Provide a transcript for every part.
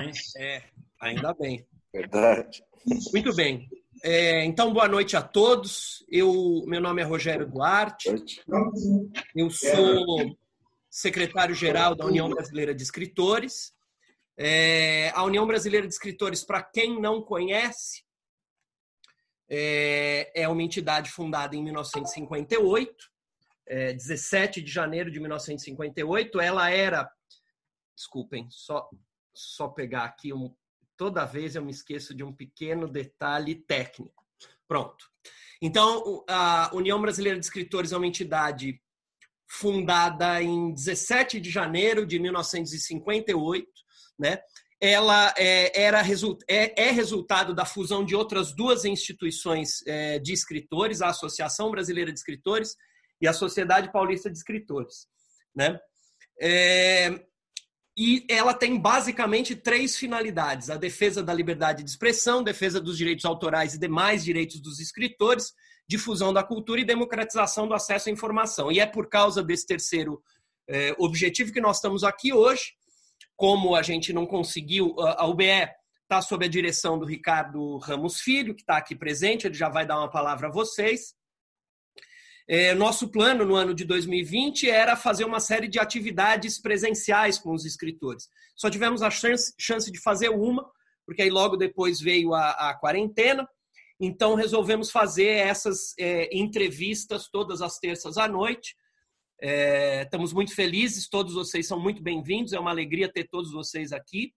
hein? É, ainda bem. Verdade. Muito bem. É, então, boa noite a todos. Eu, meu nome é Rogério Duarte. Eu sou secretário-geral da União Brasileira de Escritores. É, a União Brasileira de Escritores, para quem não conhece, é, é, uma entidade fundada em 1958, é, 17 de janeiro de 1958. Ela era, desculpem, só, só pegar aqui um, toda vez eu me esqueço de um pequeno detalhe técnico. Pronto. Então, a União Brasileira de Escritores é uma entidade fundada em 17 de janeiro de 1958, né? Ela é, era, é, é resultado da fusão de outras duas instituições é, de escritores, a Associação Brasileira de Escritores e a Sociedade Paulista de Escritores, né? É, e ela tem basicamente três finalidades: a defesa da liberdade de expressão, defesa dos direitos autorais e demais direitos dos escritores, difusão da cultura e democratização do acesso à informação. E é por causa desse terceiro é, objetivo que nós estamos aqui hoje. Como a gente não conseguiu, a UBE está sob a direção do Ricardo Ramos Filho, que está aqui presente, ele já vai dar uma palavra a vocês. É, nosso plano no ano de 2020 era fazer uma série de atividades presenciais com os escritores. Só tivemos a chance, chance de fazer uma, porque aí logo depois veio a, a quarentena. Então resolvemos fazer essas é, entrevistas todas as terças à noite. É, estamos muito felizes, todos vocês são muito bem-vindos, é uma alegria ter todos vocês aqui.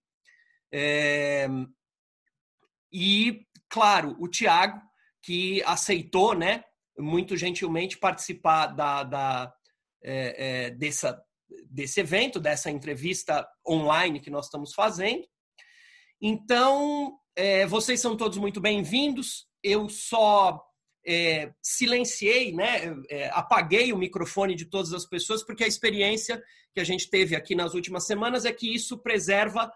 É, e, claro, o Tiago, que aceitou né, muito gentilmente participar da, da é, é, dessa, desse evento, dessa entrevista online que nós estamos fazendo. Então, é, vocês são todos muito bem-vindos. Eu só é, silenciei, né, é, apaguei o microfone de todas as pessoas, porque a experiência que a gente teve aqui nas últimas semanas é que isso preserva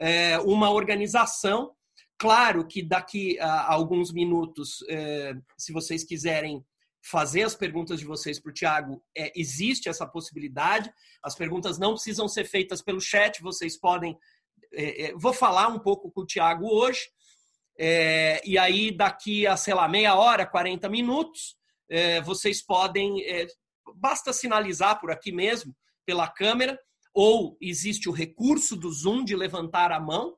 é, uma organização Claro que daqui a alguns minutos, é, se vocês quiserem fazer as perguntas de vocês para o Tiago, é, existe essa possibilidade. As perguntas não precisam ser feitas pelo chat, vocês podem. É, vou falar um pouco com o Tiago hoje, e aí daqui a, sei lá, meia hora, 40 minutos, vocês podem. basta sinalizar por aqui mesmo, pela câmera, ou existe o recurso do Zoom de levantar a mão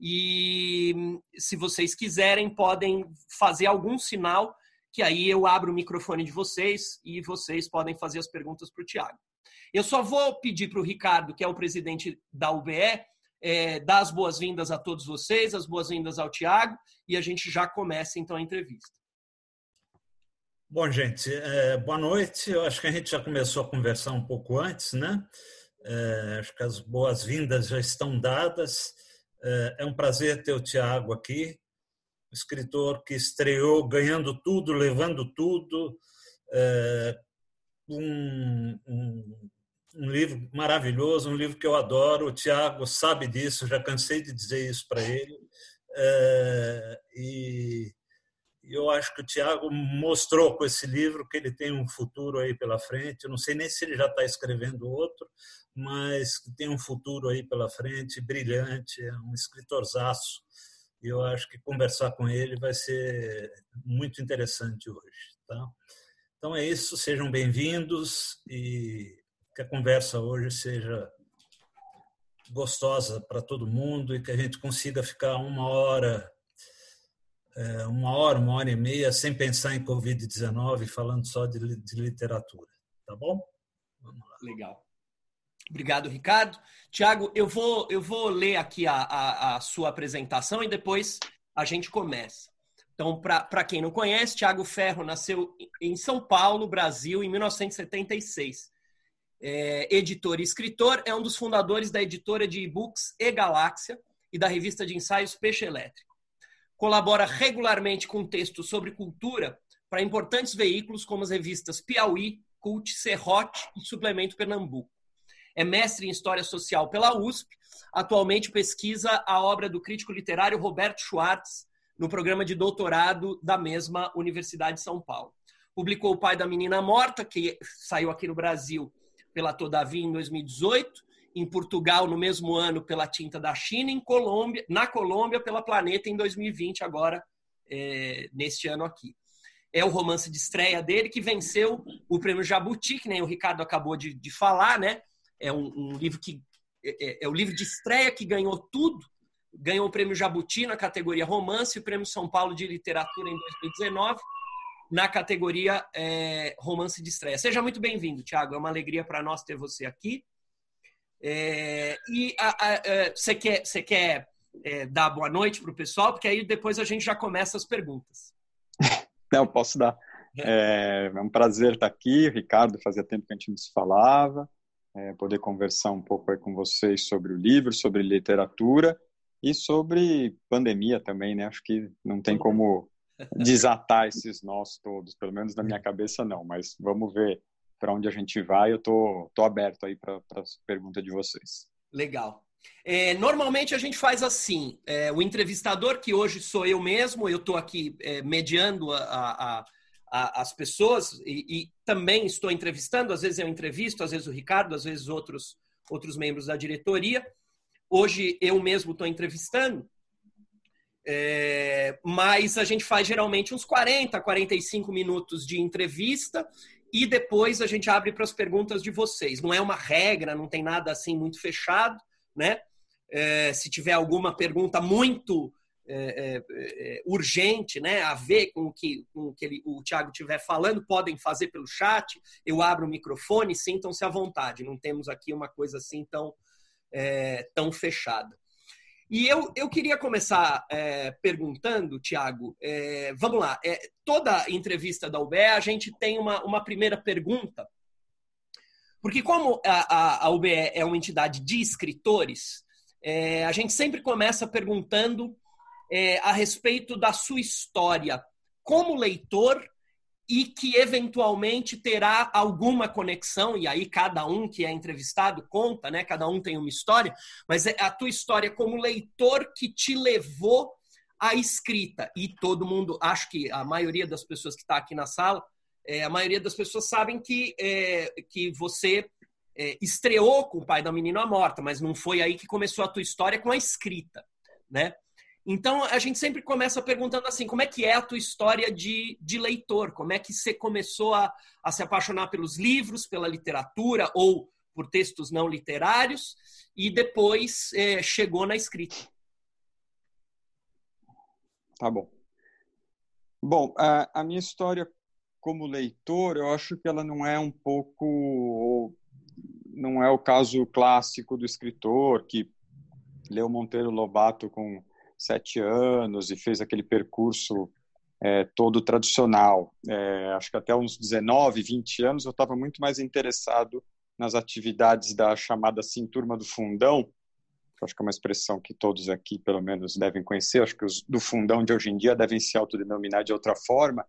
e se vocês quiserem, podem fazer algum sinal, que aí eu abro o microfone de vocês e vocês podem fazer as perguntas para o Tiago. Eu só vou pedir para o Ricardo, que é o presidente da UBE, é, dar as boas-vindas a todos vocês, as boas-vindas ao Tiago, e a gente já começa então a entrevista. Bom, gente, é, boa noite. Eu acho que a gente já começou a conversar um pouco antes, né? É, acho que as boas-vindas já estão dadas. É, é um prazer ter o Tiago aqui, escritor que estreou ganhando tudo, levando tudo, é, um, um, um, livro maravilhoso, um livro que eu adoro. O Tiago sabe disso, já cansei de dizer isso para ele. É, e eu acho que o Tiago mostrou com esse livro que ele tem um futuro aí pela frente. Eu não sei nem se ele já está escrevendo outro, mas que tem um futuro aí pela frente brilhante, é um escritorzaço. E eu acho que conversar com ele vai ser muito interessante hoje. Tá? Então é isso, sejam bem-vindos e que a conversa hoje seja gostosa para todo mundo e que a gente consiga ficar uma hora, é, uma hora, uma hora e meia sem pensar em Covid-19, falando só de, literatura. Tá bom? Legal. Obrigado, Ricardo. Tiago, eu vou, eu vou ler aqui a, a, a sua apresentação e depois a gente começa. Então, para quem não conhece, Tiago Ferro nasceu em São Paulo, Brasil, em 1976. É, editor e escritor, é um dos fundadores da editora de e-books E Galáxia e da revista de ensaios Peixe Elétrico. Colabora regularmente com textos sobre cultura para importantes veículos como as revistas Piauí, Cult, Serrote e Suplemento Pernambuco é mestre em História Social pela USP. Atualmente pesquisa a obra do crítico literário Roberto Schwartz no programa de doutorado da mesma Universidade de São Paulo. Publicou O Pai da Menina Morta, que saiu aqui no Brasil pela Todavia em 2018, em Portugal no mesmo ano pela Tinta da China, em Colômbia, na Colômbia pela Planeta em 2020 agora é, neste ano aqui. É o romance de estreia dele que venceu o prêmio Jabuti, que nem o Ricardo acabou de, de falar, né? É um, um livro que é, é, é o livro de estreia que ganhou tudo ganhou o prêmio Jabuti na categoria romance e o prêmio São Paulo de literatura em 2019 na categoria é, romance de estreia. Seja muito bem-vindo, Tiago. É uma alegria para nós ter você aqui. É, e é, você quer, você quer é, dar boa noite para o pessoal, porque aí depois a gente já começa as perguntas. Não, posso dar. É, é um prazer estar aqui, Ricardo. Fazia tempo que a gente não se falava. É, poder conversar um pouco com vocês sobre o livro, sobre literatura e sobre pandemia também, né? Acho que não tem como desatar esses nós todos, pelo menos na minha cabeça não, mas vamos ver para onde a gente vai. Eu tô, tô aberto aí para a pergunta de vocês. Legal. É, normalmente a gente faz assim: é, o entrevistador, que hoje sou eu mesmo, eu estou aqui é, mediando a, a, a, as pessoas e, e, também estou entrevistando. Às vezes eu entrevisto, às vezes o Ricardo, às vezes outros, outros membros da diretoria. Hoje eu mesmo estou entrevistando, é, mas a gente faz geralmente uns 40, 45 minutos de entrevista e depois a gente abre para as perguntas de vocês. Não é uma regra, não tem nada assim muito fechado, né? É, se tiver alguma pergunta muito é, é, é urgente, né, a ver com o que, com o, que ele, o Tiago estiver falando, podem fazer pelo chat. Eu abro o microfone, sintam-se à vontade. Não temos aqui uma coisa assim tão é, tão fechada. E eu, eu queria começar é, perguntando, Tiago, é, vamos lá, é, toda entrevista da UBE a gente tem uma, uma primeira pergunta, porque como a, a, a UBE é uma entidade de escritores, é, a gente sempre começa perguntando é, a respeito da sua história como leitor e que eventualmente terá alguma conexão, e aí cada um que é entrevistado conta, né? Cada um tem uma história, mas é a tua história como leitor que te levou à escrita. E todo mundo, acho que a maioria das pessoas que está aqui na sala, é, a maioria das pessoas sabem que, é, que você é, estreou com o pai da menina morta, mas não foi aí que começou a tua história com a escrita, né? Então, a gente sempre começa perguntando assim: como é que é a tua história de, de leitor? Como é que você começou a, a se apaixonar pelos livros, pela literatura ou por textos não literários e depois é, chegou na escrita? Tá bom. Bom, a, a minha história como leitor, eu acho que ela não é um pouco. Não é o caso clássico do escritor que leu Monteiro Lobato com sete anos e fez aquele percurso é, todo tradicional. É, acho que até uns 19, 20 anos eu estava muito mais interessado nas atividades da chamada assim turma do fundão, que acho que é uma expressão que todos aqui pelo menos devem conhecer. Acho que os do fundão de hoje em dia devem se autodenominar de outra forma.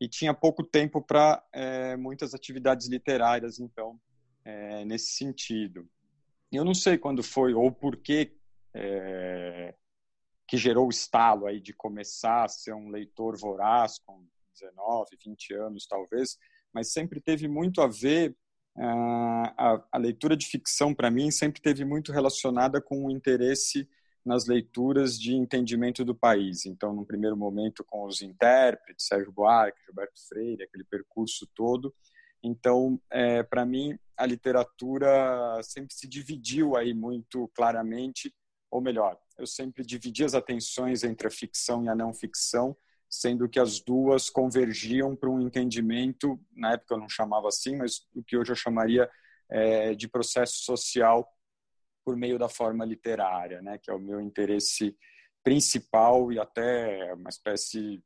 E tinha pouco tempo para é, muitas atividades literárias, então, é, nesse sentido. Eu não sei quando foi ou por que é, que gerou o estalo aí de começar a ser um leitor voraz com 19, 20 anos talvez, mas sempre teve muito a ver uh, a, a, leitura de ficção para mim sempre teve muito relacionada com o interesse nas leituras de entendimento do país. Então, no primeiro momento com os intérpretes, Sérgio Buarque, Gilberto Freire, aquele percurso todo. Então, é, para mim, a literatura sempre se dividiu aí muito claramente ou melhor, eu sempre dividi as atenções entre a ficção e a não ficção, sendo que as duas convergiam para um entendimento, na época eu não chamava assim, mas o que hoje eu chamaria é, de processo social por meio da forma literária, né, que é o meu interesse principal e até uma espécie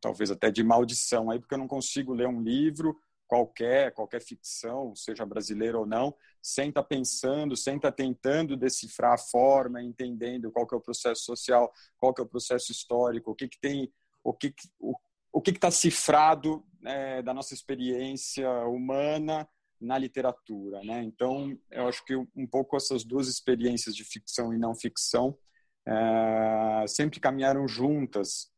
talvez até de maldição. Aí porque eu não consigo ler um livro qualquer, qualquer ficção, seja brasileira ou não, sem estar tá pensando, sem estar tá tentando decifrar a forma, entendendo qual que é o processo social, qual que é o processo histórico, o que, que tem, o que, o, o que está cifrado é, da nossa experiência humana na literatura, né? Então, eu acho que um pouco essas duas experiências de ficção e não ficção é, sempre caminharam juntas.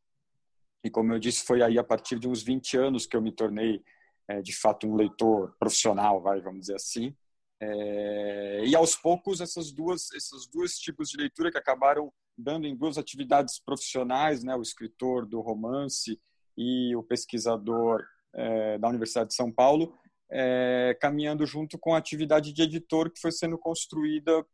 E como eu disse, foi aí a partir de uns 20 anos que eu me tornei é, de fato um leitor profissional, vai, vamos dizer assim. É, e aos poucos essas duas esses dois tipos de leitura que acabaram dando em duas atividades profissionais, né, o escritor do romance e o pesquisador é, da Universidade de São Paulo, é, caminhando junto com a atividade de editor que foi sendo construída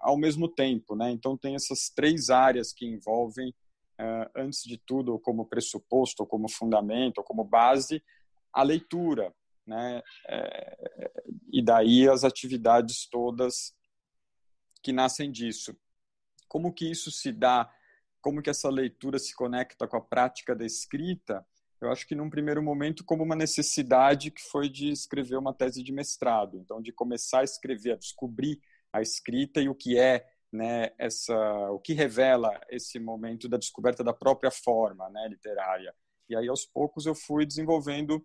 ao mesmo tempo, né? Então tem essas três áreas que envolvem, é, antes de tudo, como pressuposto, como fundamento, como base, a leitura, né? É, e daí as atividades todas que nascem disso. Como que isso se dá? Como que essa leitura se conecta com a prática da escrita? Eu acho que num primeiro momento como uma necessidade que foi de escrever uma tese de mestrado, então de começar a escrever, a descobrir a escrita e o que é né, essa, o que revela esse momento da descoberta da própria forma né, literária. E aí, aos poucos, eu fui desenvolvendo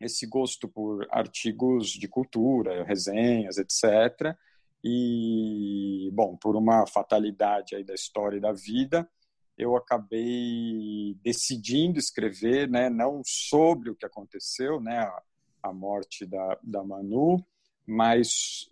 esse gosto por artigos de cultura, resenhas, etc. E, bom, por uma fatalidade aí da história e da vida, eu acabei decidindo escrever, né, não sobre o que aconteceu, né, a, a morte da, da Manu, mas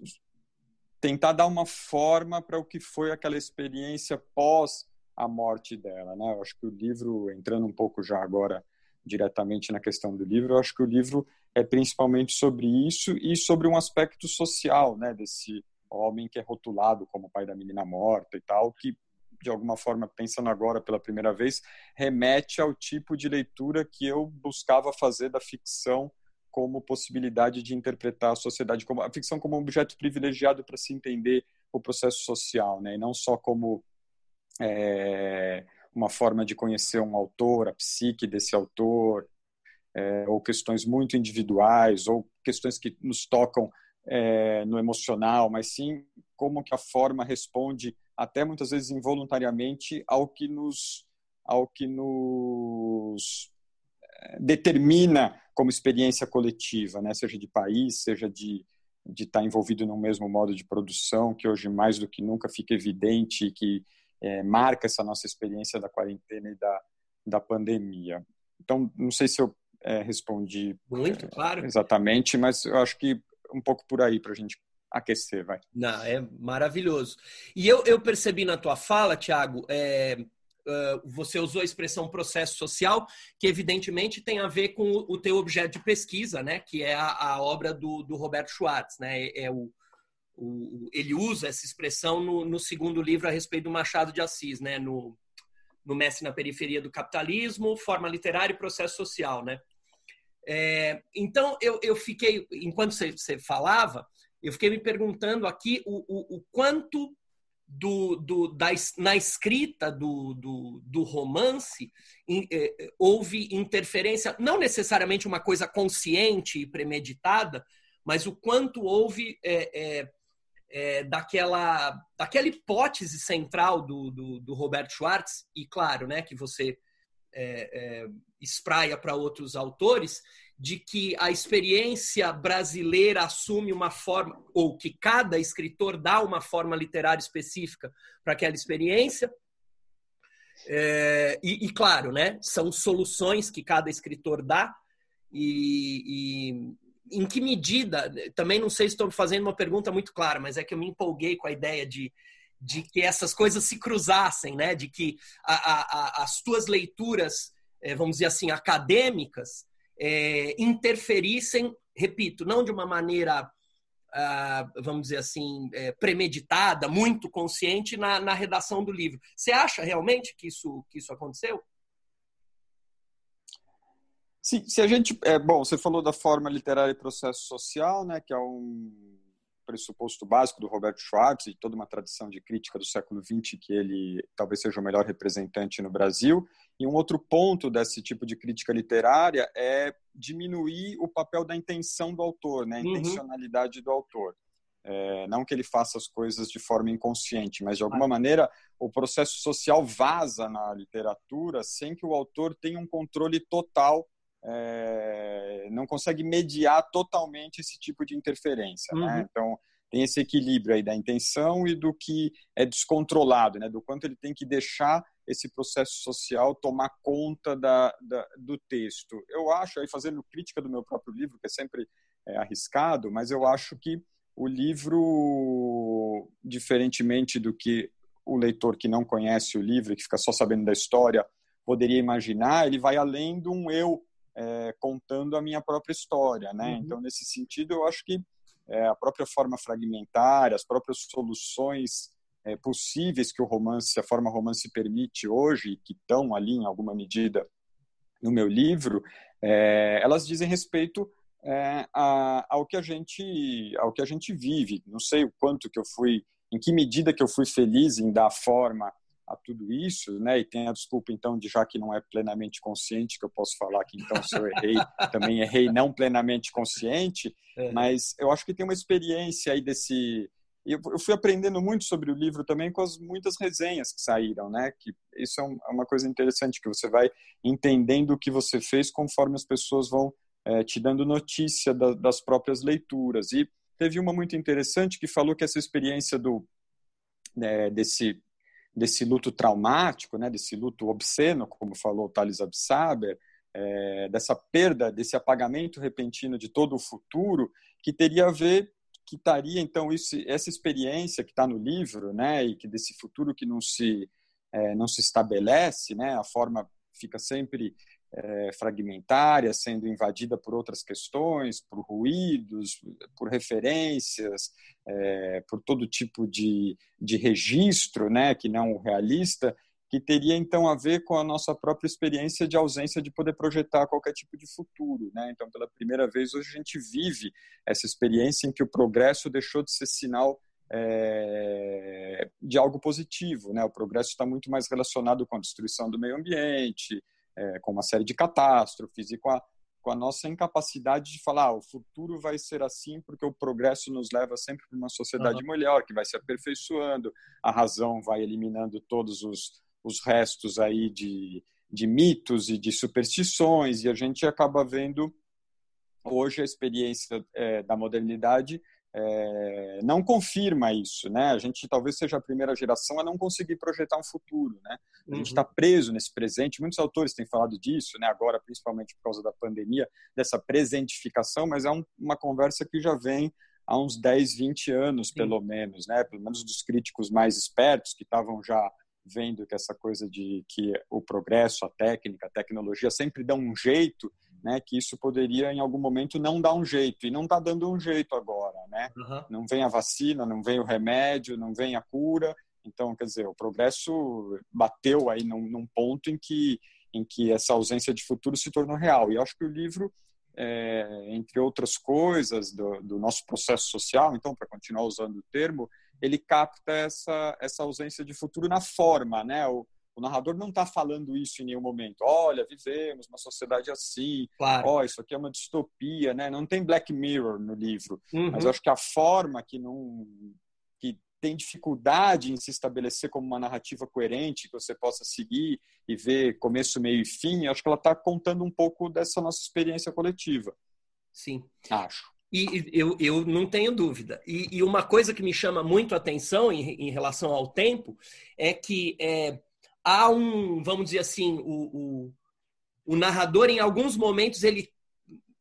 tentar dar uma forma para o que foi aquela experiência pós a morte dela, né? Eu acho que o livro, entrando um pouco já agora diretamente na questão do livro, eu acho que o livro é principalmente sobre isso e sobre um aspecto social, né, desse homem que é rotulado como pai da menina morta e tal, que de alguma forma, pensando agora pela primeira vez, remete ao tipo de leitura que eu buscava fazer da ficção como possibilidade de interpretar a sociedade, como a ficção como um objeto privilegiado para se entender o processo social, né? E não só como é, uma forma de conhecer um autor, a psique desse autor, é, ou questões muito individuais, ou questões que nos tocam é, no emocional, mas sim como que a forma responde até muitas vezes involuntariamente ao que nos ao que nos é, determina como experiência coletiva, né? Seja de país, seja de de estar envolvido no mesmo modo de produção, que hoje mais do que nunca fica evidente que é, marca essa nossa experiência da quarentena e da, da pandemia. Então, não sei se eu é, respondi muito claro exatamente, mas eu acho que um pouco por aí para a gente aquecer, vai. Não, é maravilhoso. E eu, eu percebi na tua fala, Tiago, é, uh, você usou a expressão processo social, que evidentemente tem a ver com o, o teu objeto de pesquisa, né? Que é a, a obra do, do Roberto Schwartz, né? É, é o, o, ele usa essa expressão no, no, segundo livro a respeito do Machado de Assis, né? No, no Mestre na Periferia do Capitalismo, Forma Literária e Processo Social, né? É, então, eu, eu fiquei, enquanto você, você, falava, eu fiquei me perguntando aqui o, o, o quanto do, do, da, na escrita do, do, do romance in, eh, houve interferência, não necessariamente uma coisa consciente e premeditada, mas o quanto houve é, é, daquela, daquela hipótese central do, do, do Robert Schwartz, e claro, né, que você é, é, espraia para outros autores, de que a experiência brasileira assume uma forma, ou que cada escritor dá uma forma literária específica para aquela experiência. É, e, e, claro, né, são soluções que cada escritor dá, e, em que medida, também não sei se estou fazendo uma pergunta muito clara, mas é que eu me empolguei com a ideia de, de que essas coisas se cruzassem, né? De que a, a, as tuas leituras, é, vamos dizer assim, acadêmicas, é, interferissem, repito, não de uma maneira, ah, vamos dizer assim, é, premeditada, muito consciente na, na redação do livro. Você acha realmente que isso, que isso aconteceu? Sim, se a gente, é bom, você falou da forma literária e processo social, né, que é um pressuposto básico do Roberto Schwartz e toda uma tradição de crítica do século XX que ele talvez seja o melhor representante no Brasil. E um outro ponto desse tipo de crítica literária é diminuir o papel da intenção do autor, né? a uhum. intencionalidade do autor. É, não que ele faça as coisas de forma inconsciente, mas de alguma maneira o processo social vaza na literatura sem que o autor tenha um controle total é, não consegue mediar totalmente esse tipo de interferência. Né? Uhum. Né? Então, tem esse equilíbrio aí da intenção e do que é descontrolado, né? do quanto ele tem que deixar esse processo social tomar conta da, da, do texto. Eu acho, aí fazendo crítica do meu próprio livro, que é sempre é, arriscado, mas eu acho que o livro, diferentemente do que o leitor que não conhece o livro, que fica só sabendo da história, poderia imaginar, ele vai além de um eu é, contando a minha própria história, né? Uhum. Então, nesse sentido, eu acho que é, a própria forma fragmentária, as próprias soluções é, possíveis que o romance, a forma romance permite hoje, que estão ali em alguma medida no meu livro, elas dizem respeito a, ao que a gente ao que a gente vive. Não sei o quanto que eu fui, em que medida que eu fui feliz em dar forma a tudo isso, né? E tem a desculpa então de já que não é plenamente consciente que eu posso falar que então se eu errei, também errei não plenamente consciente, é. mas eu acho que tem uma experiência aí desse eu fui aprendendo muito sobre o livro também com as muitas resenhas que saíram, né? Que isso é, é uma coisa interessante que você vai entendendo o que você fez conforme as pessoas vão é, te dando notícia da, das próprias leituras. E teve uma muito interessante que falou que essa experiência do é, desse desse luto traumático, né, desse luto obsceno, como falou Thales Absaber, é, dessa perda, desse apagamento repentino de todo o futuro, que teria a ver, que estaria então isso, essa experiência que está no livro, né, e que desse futuro que não se é, não se estabelece, né, a forma fica sempre é, fragmentária, sendo invadida por outras questões, por ruídos, por referências, é, por todo tipo de, de registro, né, que não realista, que teria então a ver com a nossa própria experiência de ausência de poder projetar qualquer tipo de futuro, né? Então, pela primeira vez hoje a gente vive essa experiência em que o progresso deixou de ser sinal é, de algo positivo, né? O progresso está muito mais relacionado com a destruição do meio ambiente, é, com uma série de catástrofes e com a, com a nossa incapacidade de falar ah, o futuro vai ser assim porque o progresso nos leva sempre para uma sociedade uhum. melhor, que vai se aperfeiçoando, a razão vai eliminando todos os, os restos aí de, de mitos e de superstições, e a gente acaba vendo hoje a experiência é, da modernidade é, não confirma isso, né? A gente talvez seja a primeira geração a não conseguir projetar um futuro, né? A uhum. gente está preso nesse presente. Muitos autores têm falado disso, né? Agora, principalmente por causa da pandemia, dessa presentificação, mas é um, uma conversa que já vem há uns 10, 20 anos, Sim. pelo menos, né? Pelo menos dos críticos mais espertos que estavam já vendo que essa coisa de que o progresso, a técnica, a tecnologia sempre dão um jeito né, que isso poderia em algum momento não dar um jeito e não está dando um jeito agora, né? Uhum. Não vem a vacina, não vem o remédio, não vem a cura. Então, quer dizer, o progresso bateu aí num, num ponto em que em que essa ausência de futuro se tornou real. E acho que o livro, é, entre outras coisas do, do nosso processo social, então, para continuar usando o termo, ele capta essa essa ausência de futuro na forma, né? O, o narrador não está falando isso em nenhum momento. Olha, vivemos uma sociedade assim. Claro. Oh, isso aqui é uma distopia, né? Não tem Black Mirror no livro, uhum. mas eu acho que a forma que não que tem dificuldade em se estabelecer como uma narrativa coerente que você possa seguir e ver começo, meio e fim, acho que ela está contando um pouco dessa nossa experiência coletiva. Sim. Acho. E eu, eu não tenho dúvida. E, e uma coisa que me chama muito a atenção em, em relação ao tempo é que é, há um, vamos dizer assim, o, o, o narrador, em alguns momentos, ele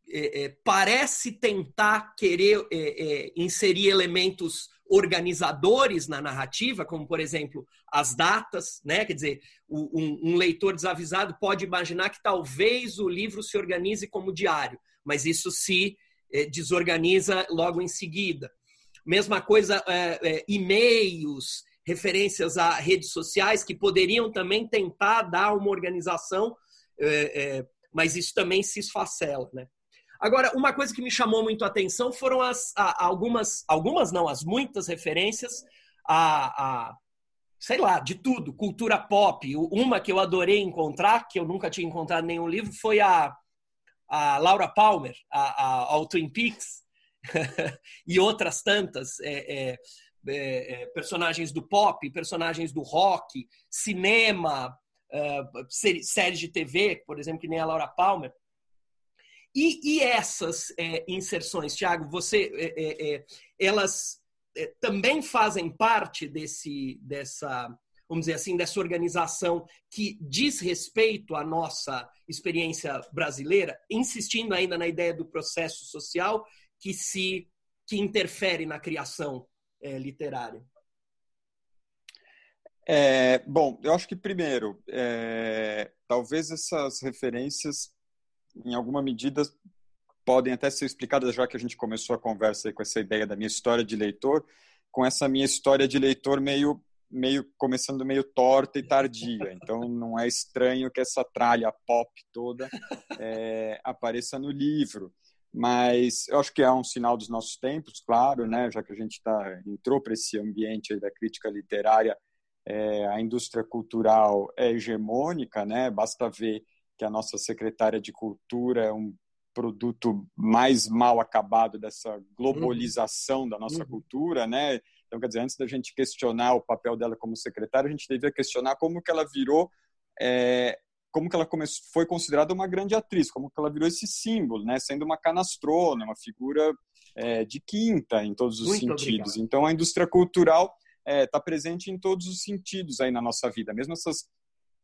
é, é, parece tentar querer é, é, inserir elementos organizadores na narrativa, como, por exemplo, as datas, né? Quer dizer, o, um, um leitor desavisado pode imaginar que talvez o livro se organize como diário, mas isso se é, desorganiza logo em seguida. Mesma coisa, é, e-mails, referências a redes sociais que poderiam também tentar dar uma organização, é, é, mas isso também se esfacela, né? Agora, uma coisa que me chamou muito a atenção foram as a, algumas, algumas não, as muitas referências a, a, sei lá, de tudo, cultura pop. Uma que eu adorei encontrar, que eu nunca tinha encontrado nenhum livro, foi a, a Laura Palmer, a, a, ao Twin Peaks, e outras tantas. É, é, é, é, personagens do pop, personagens do rock, cinema, é, séries de TV, por exemplo, que nem a Laura Palmer. E, e essas é, inserções, Tiago, você, é, é, elas também fazem parte desse, dessa, vamos dizer assim, dessa organização que diz respeito à nossa experiência brasileira, insistindo ainda na ideia do processo social que se que interfere na criação é, literária? É, bom, eu acho que primeiro, é, talvez essas referências, em alguma medida, podem até ser explicadas já que a gente começou a conversa com essa ideia da minha história de leitor, com essa minha história de leitor meio meio começando meio torta e tardia. Então não é estranho que essa tralha pop toda é, apareça no livro. Mas eu acho que é um sinal dos nossos tempos, claro, né? Já que a gente tá entrou para esse ambiente da crítica literária, é, a indústria cultural é hegemônica, né? Basta ver que a nossa secretária de cultura é um produto mais mal acabado dessa globalização uhum. da nossa uhum. cultura, né? Então, quer dizer, antes da gente questionar o papel dela como secretária, a gente devia questionar como que ela virou, é, como que ela começou, foi considerada uma grande atriz, como que ela virou esse símbolo, né? Sendo uma canastrona, uma figura é, de quinta em todos os Muito sentidos. Obrigado. Então, a indústria cultural está é, tá presente em todos os sentidos aí na nossa vida, mesmo essas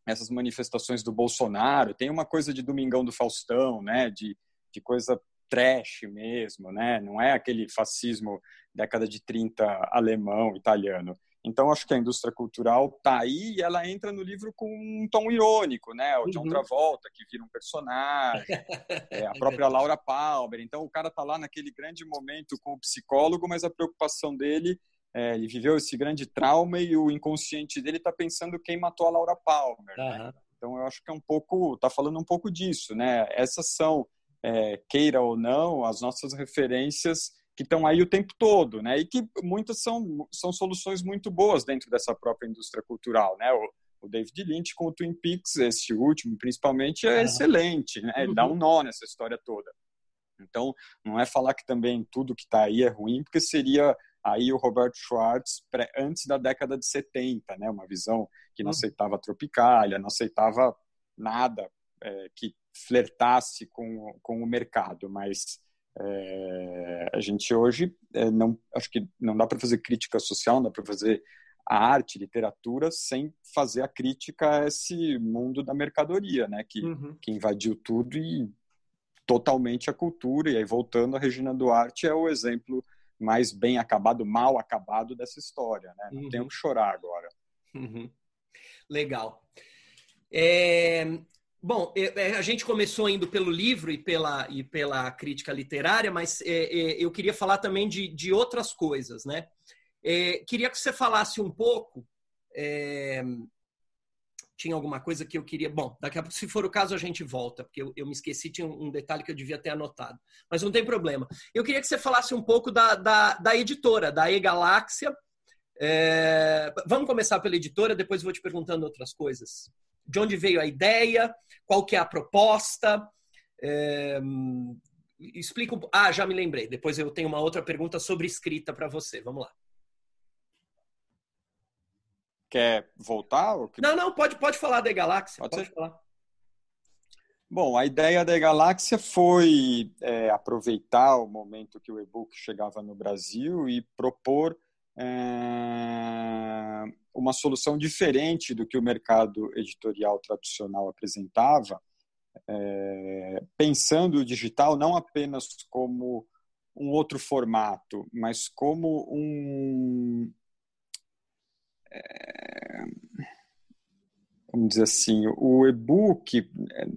essas manifestações do Bolsonaro, tem uma coisa de Domingão do Faustão, né? De, de coisa trash mesmo, né? Não é aquele fascismo década de 30 alemão, italiano. Então, acho que a indústria cultural está aí e ela entra no livro com um tom irônico, né? O John uhum. Travolta, que vira um personagem, é, a própria Laura Palmer. Então, o cara está lá naquele grande momento com o psicólogo, mas a preocupação dele, é, ele viveu esse grande trauma e o inconsciente dele está pensando quem matou a Laura Palmer. Uhum. Né? Então, eu acho que é um pouco, está falando um pouco disso, né? Essas são, é, queira ou não, as nossas referências que estão aí o tempo todo, né? E que muitas são, são soluções muito boas dentro dessa própria indústria cultural, né? O, o David Lynch com o Twin Peaks, esse último principalmente, é excelente, né? Ele dá um nó nessa história toda. Então, não é falar que também tudo que está aí é ruim, porque seria aí o Roberto Schwartz antes da década de 70, né? Uma visão que não aceitava a tropicália, não aceitava nada é, que flertasse com, com o mercado, mas é, a gente hoje é, não acho que não dá para fazer crítica social, não dá para fazer a arte, literatura sem fazer a crítica a esse mundo da mercadoria, né? Que, uhum. que invadiu tudo e totalmente a cultura. E aí voltando a Regina Duarte é o exemplo mais bem acabado, mal acabado dessa história, né? Não uhum. tem o chorar agora. Uhum. Legal. É, Bom, é, é, a gente começou indo pelo livro e pela, e pela crítica literária, mas é, eu queria falar também de, de outras coisas, né? queria que você falasse um pouco. É, tinha alguma coisa que eu queria. Bom, daqui a pouco, se for o caso, a gente volta, porque eu, eu me esqueci, tinha um detalhe que eu devia ter anotado. Mas não tem problema. Eu queria que você falasse um pouco da, da, da editora, da E-Galáxia. É, vamos começar pela editora, depois vou te perguntando outras coisas de onde veio a ideia, qual que é a proposta. É, explica um... Ah, já me lembrei. Depois eu tenho uma outra pergunta sobre escrita para você. Vamos lá. Quer voltar? Que... Não, não, pode, pode falar da Galáxia. Pode, pode falar. Bom, a ideia da Galáxia foi é, aproveitar o momento que o e-book chegava no Brasil e propor uma solução diferente do que o mercado editorial tradicional apresentava, é, pensando o digital não apenas como um outro formato, mas como um. É, vamos dizer assim, o e-book é,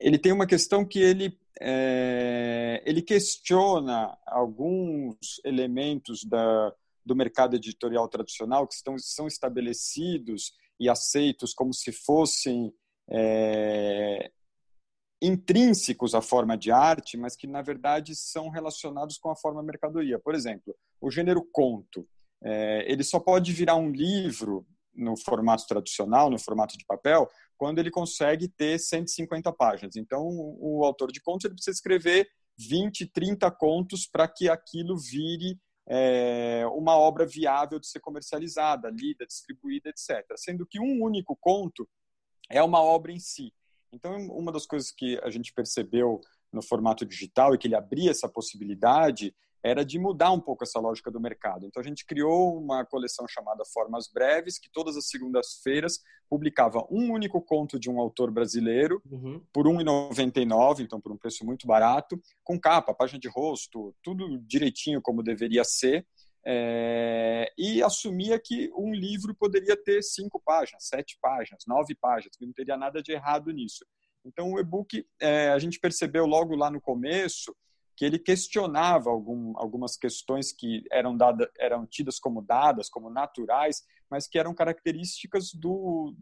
ele tem uma questão que ele é, ele questiona alguns elementos da, do mercado editorial tradicional que estão, são estabelecidos e aceitos como se fossem é, intrínsecos à forma de arte, mas que na verdade são relacionados com a forma mercadoria. Por exemplo, o gênero conto, é, ele só pode virar um livro no formato tradicional, no formato de papel, quando ele consegue ter 150 páginas. Então, o autor de contos ele precisa escrever 20, 30 contos para que aquilo vire é, uma obra viável de ser comercializada, lida, distribuída, etc. Sendo que um único conto é uma obra em si. Então, uma das coisas que a gente percebeu no formato digital e que ele abria essa possibilidade era de mudar um pouco essa lógica do mercado. Então a gente criou uma coleção chamada Formas Breves, que todas as segundas-feiras publicava um único conto de um autor brasileiro uhum. por R$ 1,99, então por um preço muito barato, com capa, página de rosto, tudo direitinho como deveria ser. É, e assumia que um livro poderia ter cinco páginas, sete páginas, nove páginas, que não teria nada de errado nisso. Então, o e-book, é, a gente percebeu logo lá no começo que ele questionava algum, algumas questões que eram, dada, eram tidas como dadas, como naturais, mas que eram características do,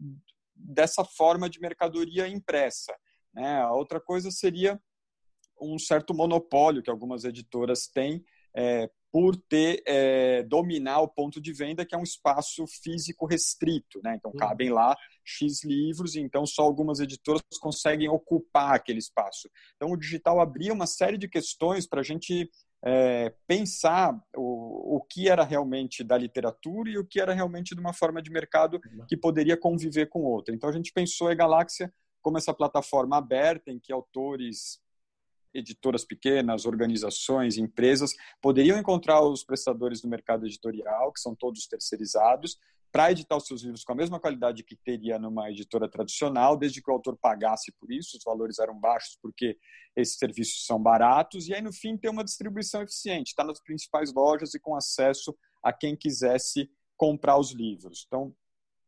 dessa forma de mercadoria impressa. Né? A outra coisa seria um certo monopólio que algumas editoras têm é, por ter é, dominar o ponto de venda, que é um espaço físico restrito, né? Então cabem lá x livros, e então só algumas editoras conseguem ocupar aquele espaço. Então o digital abria uma série de questões para a gente é, pensar o, o que era realmente da literatura e o que era realmente de uma forma de mercado que poderia conviver com outra. Então a gente pensou a Galáxia como essa plataforma aberta em que autores editoras pequenas, organizações, empresas poderiam encontrar os prestadores do mercado editorial, que são todos terceirizados, para editar os seus livros com a mesma qualidade que teria numa editora tradicional, desde que o autor pagasse por isso, os valores eram baixos porque esses serviços são baratos, e aí no fim ter uma distribuição eficiente, está nas principais lojas e com acesso a quem quisesse comprar os livros. Então,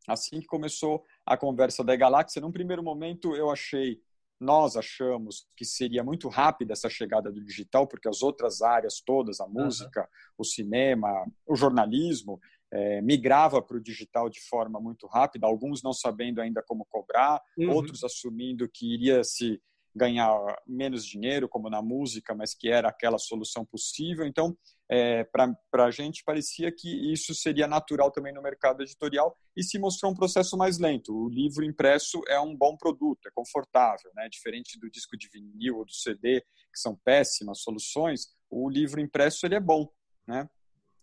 assim que começou a conversa da Galáxia, num primeiro momento eu achei nós achamos que seria muito rápida essa chegada do digital, porque as outras áreas todas, a música, uhum. o cinema, o jornalismo, é, migrava para o digital de forma muito rápida, alguns não sabendo ainda como cobrar, uhum. outros assumindo que iria se ganhar menos dinheiro, como na música, mas que era aquela solução possível. Então, é, para a gente parecia que isso seria natural também no mercado editorial e se mostrou um processo mais lento. O livro impresso é um bom produto, é confortável, né? diferente do disco de vinil ou do CD, que são péssimas soluções, o livro impresso ele é bom. Né?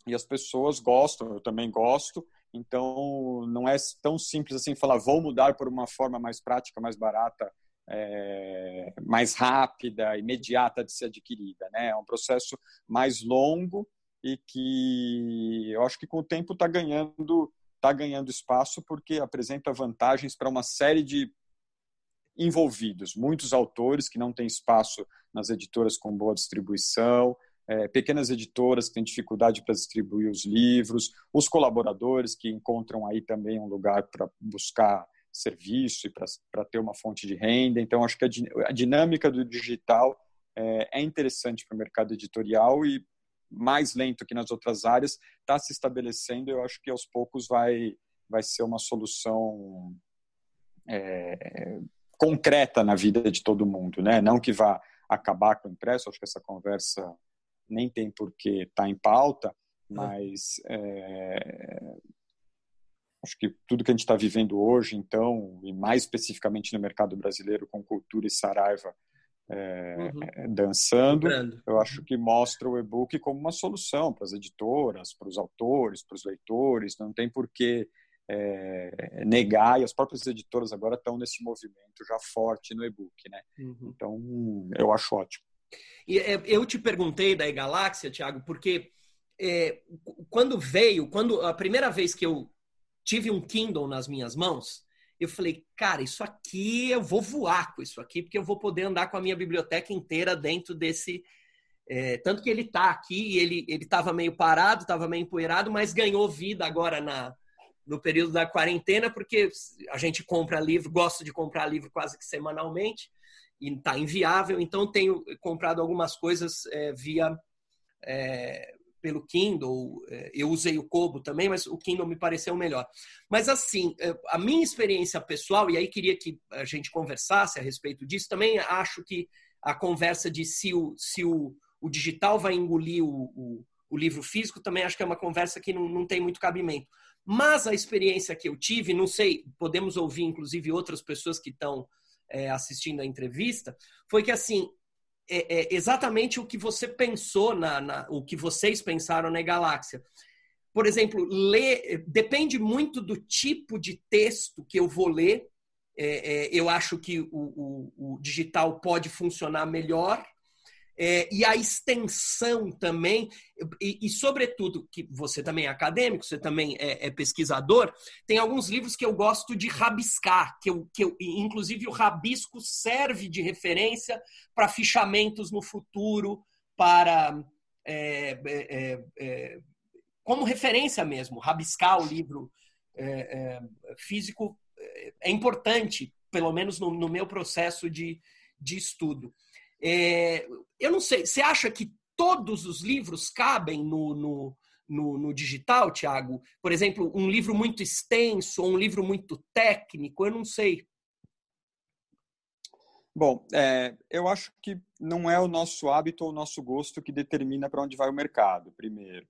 E as pessoas gostam, eu também gosto, então não é tão simples assim falar vou mudar por uma forma mais prática, mais barata, é, mais rápida, imediata de ser adquirida. Né? É um processo mais longo e que eu acho que com o tempo está ganhando, tá ganhando espaço porque apresenta vantagens para uma série de envolvidos, muitos autores que não têm espaço nas editoras com boa distribuição, é, pequenas editoras que têm dificuldade para distribuir os livros, os colaboradores que encontram aí também um lugar para buscar serviço e para ter uma fonte de renda. Então, acho que a, a dinâmica do digital é, é interessante para o mercado editorial e mais lento que nas outras áreas está se estabelecendo. Eu acho que aos poucos vai vai ser uma solução é, concreta na vida de todo mundo, né? Não que vá acabar com o impresso. Acho que essa conversa nem tem por que estar tá em pauta, mas é, Acho que tudo que a gente está vivendo hoje, então, e mais especificamente no mercado brasileiro, com cultura e Saraiva é, uhum. É, dançando, eu acho que mostra o e-book como uma solução para as editoras, para os autores, para os leitores. Não tem por que é, negar, e as próprias editoras agora estão nesse movimento já forte no e-book. Né? Uhum. Então, eu acho ótimo. E é, eu te perguntei da e-Galáxia, Tiago, porque é, quando veio, quando a primeira vez que eu tive um Kindle nas minhas mãos, eu falei, cara, isso aqui eu vou voar com isso aqui, porque eu vou poder andar com a minha biblioteca inteira dentro desse. É, tanto que ele está aqui, ele ele estava meio parado, estava meio empoeirado, mas ganhou vida agora na no período da quarentena, porque a gente compra livro, gosto de comprar livro quase que semanalmente e está inviável, então tenho comprado algumas coisas é, via é, pelo Kindle, é, eu usei o Kobo também, mas o Kindle me pareceu melhor. Mas assim, é, a minha experiência pessoal, e aí queria que a gente conversasse a respeito disso, também acho que a conversa de se o, se o, o digital vai engolir o, o, o livro físico, também acho que é uma conversa que não, não tem muito cabimento. Mas a experiência que eu tive, não sei, podemos ouvir inclusive outras pessoas que estão é, assistindo a entrevista, foi que assim, é, é exatamente o que você pensou, na, na, o que vocês pensaram na galáxia. Por exemplo, ler depende muito do tipo de texto que eu vou ler. É, é, eu acho que o, o, o, digital pode funcionar melhor. É, e a extensão também, e, e, sobretudo, que você também é acadêmico, você também é, é, pesquisador, tem alguns livros que eu gosto de rabiscar, que eu, que eu, inclusive o rabisco serve de referência para fichamentos no futuro, para. É, é, é, como referência mesmo, rabiscar o livro físico é importante, pelo menos no, no meu processo de, de estudo. É, eu não sei, você acha que todos os livros cabem no, no, no, no digital, Tiago? Por exemplo, um livro muito extenso ou um livro muito técnico, eu não sei. Bom, é, eu acho que não é o nosso hábito ou o nosso gosto que determina para onde vai o mercado, primeiro.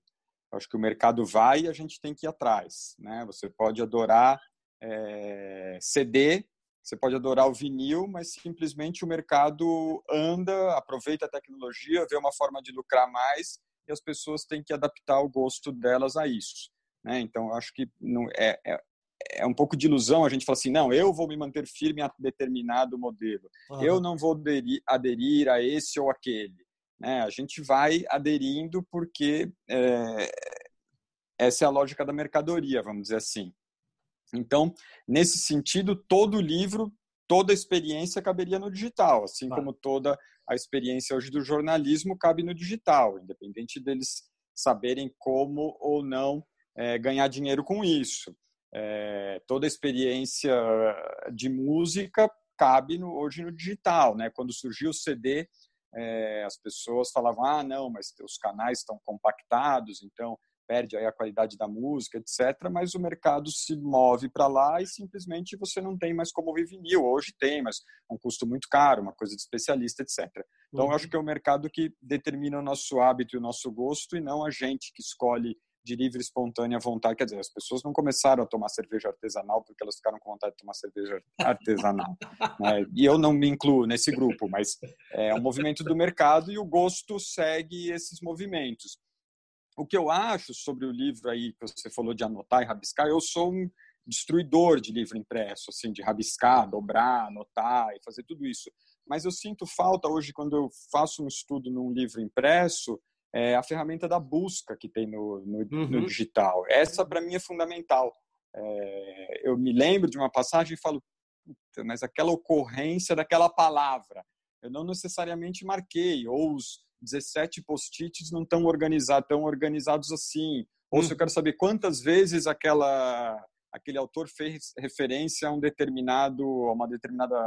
Eu acho que o mercado vai e a gente tem que ir atrás. Né? Você pode adorar é, CD, você pode adorar o vinil, mas simplesmente o mercado anda, aproveita a tecnologia, vê uma forma de lucrar mais e as pessoas têm que adaptar o gosto delas a isso. Né? Então, acho que não, é, é, é, um pouco de ilusão a gente falar assim, não, eu vou me manter firme a determinado modelo, uhum. eu não vou aderir, aderir, a esse ou aquele. Né? A gente vai aderindo porque é, essa é a lógica da mercadoria, vamos dizer assim. Então, nesse sentido, todo livro, toda experiência caberia no digital, assim como toda a experiência hoje do jornalismo cabe no digital, independente deles saberem como ou não é, ganhar dinheiro com isso. É, toda a experiência de música cabe no, hoje no digital, né? Quando surgiu o CD, é, as pessoas falavam: ah, não, mas os canais estão compactados, então perde aí a qualidade da música, etc. Mas o mercado se move para lá e simplesmente você não tem mais como ouvir vinil. Hoje tem, mas é um custo muito caro, uma coisa de especialista, etc. Então, uhum. eu acho uhum. que é o mercado que determina o nosso hábito e o nosso gosto e não a gente que escolhe de livre, espontânea vontade. Quer dizer, as pessoas não começaram a tomar cerveja artesanal porque elas ficaram com vontade de tomar cerveja artesanal. né? E eu não me incluo nesse grupo, mas é um movimento do mercado e o gosto segue esses movimentos o que eu acho sobre o livro aí que você falou de anotar e rabiscar, eu sou um destruidor de livro impresso, assim, de rabiscar, dobrar, anotar e fazer tudo isso. Mas eu sinto falta hoje quando eu faço um estudo num livro impresso, é a ferramenta da busca que tem no, no, uhum. no digital. Essa para mim é fundamental. É, eu me lembro de uma passagem e falo, mas aquela ocorrência daquela palavra, eu não necessariamente marquei, ou os 17 post-its não estão organizados, tão organizados assim. Ou hum. se eu quero saber quantas vezes aquela aquele autor fez referência a um determinado a uma determinada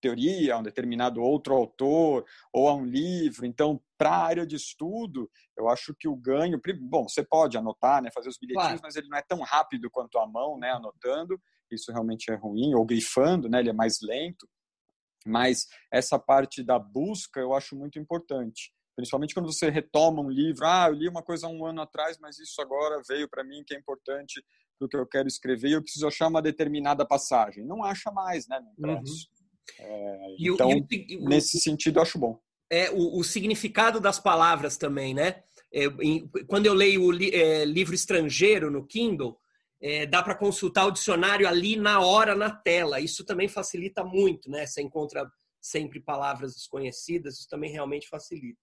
teoria, a um determinado outro autor ou a um livro. Então, para a área de estudo, eu acho que o ganho, bom, você pode anotar, né, fazer os bilhetinhos, claro. mas ele não é tão rápido quanto a mão, né, anotando. Isso realmente é ruim, ou grifando, né, ele é mais lento. Mas essa parte da busca eu acho muito importante. Principalmente quando você retoma um livro. Ah, eu li uma coisa há um ano atrás, mas isso agora veio para mim que é importante para o que eu quero escrever e eu preciso achar uma determinada passagem. Não acha mais, né, no Uhum. É, então, e o, nesse sentido, eu acho bom. É o, o significado das palavras também, né? É, em, quando eu leio o li, é, livro estrangeiro no Kindle, é, dá para consultar o dicionário ali na hora, na tela. Isso também facilita muito, né? Você encontra sempre palavras desconhecidas, isso também realmente facilita.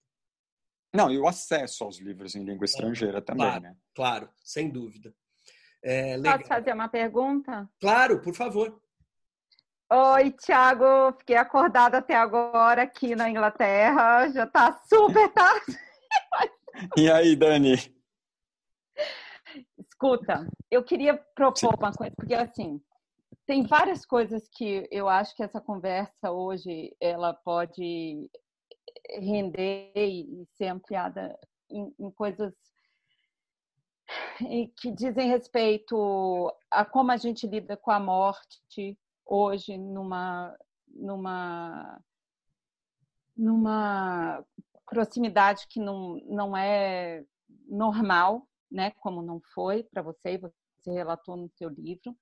Não, e o acesso aos livros em língua estrangeira é, também, claro, né? Claro, sem dúvida. É, Posso fazer uma pergunta? Claro, por favor. Oi, Thiago. Fiquei acordada até agora aqui na Inglaterra. Já está super tarde. e aí, Dani? Escuta, eu queria propor uma coisa, porque assim, tem várias coisas que eu acho que essa conversa hoje ela pode render e ser ampliada em, em coisas que dizem respeito a como a gente lida com a morte hoje numa numa numa proximidade que não, não é normal né, como não foi para você, você relatou no seu livro,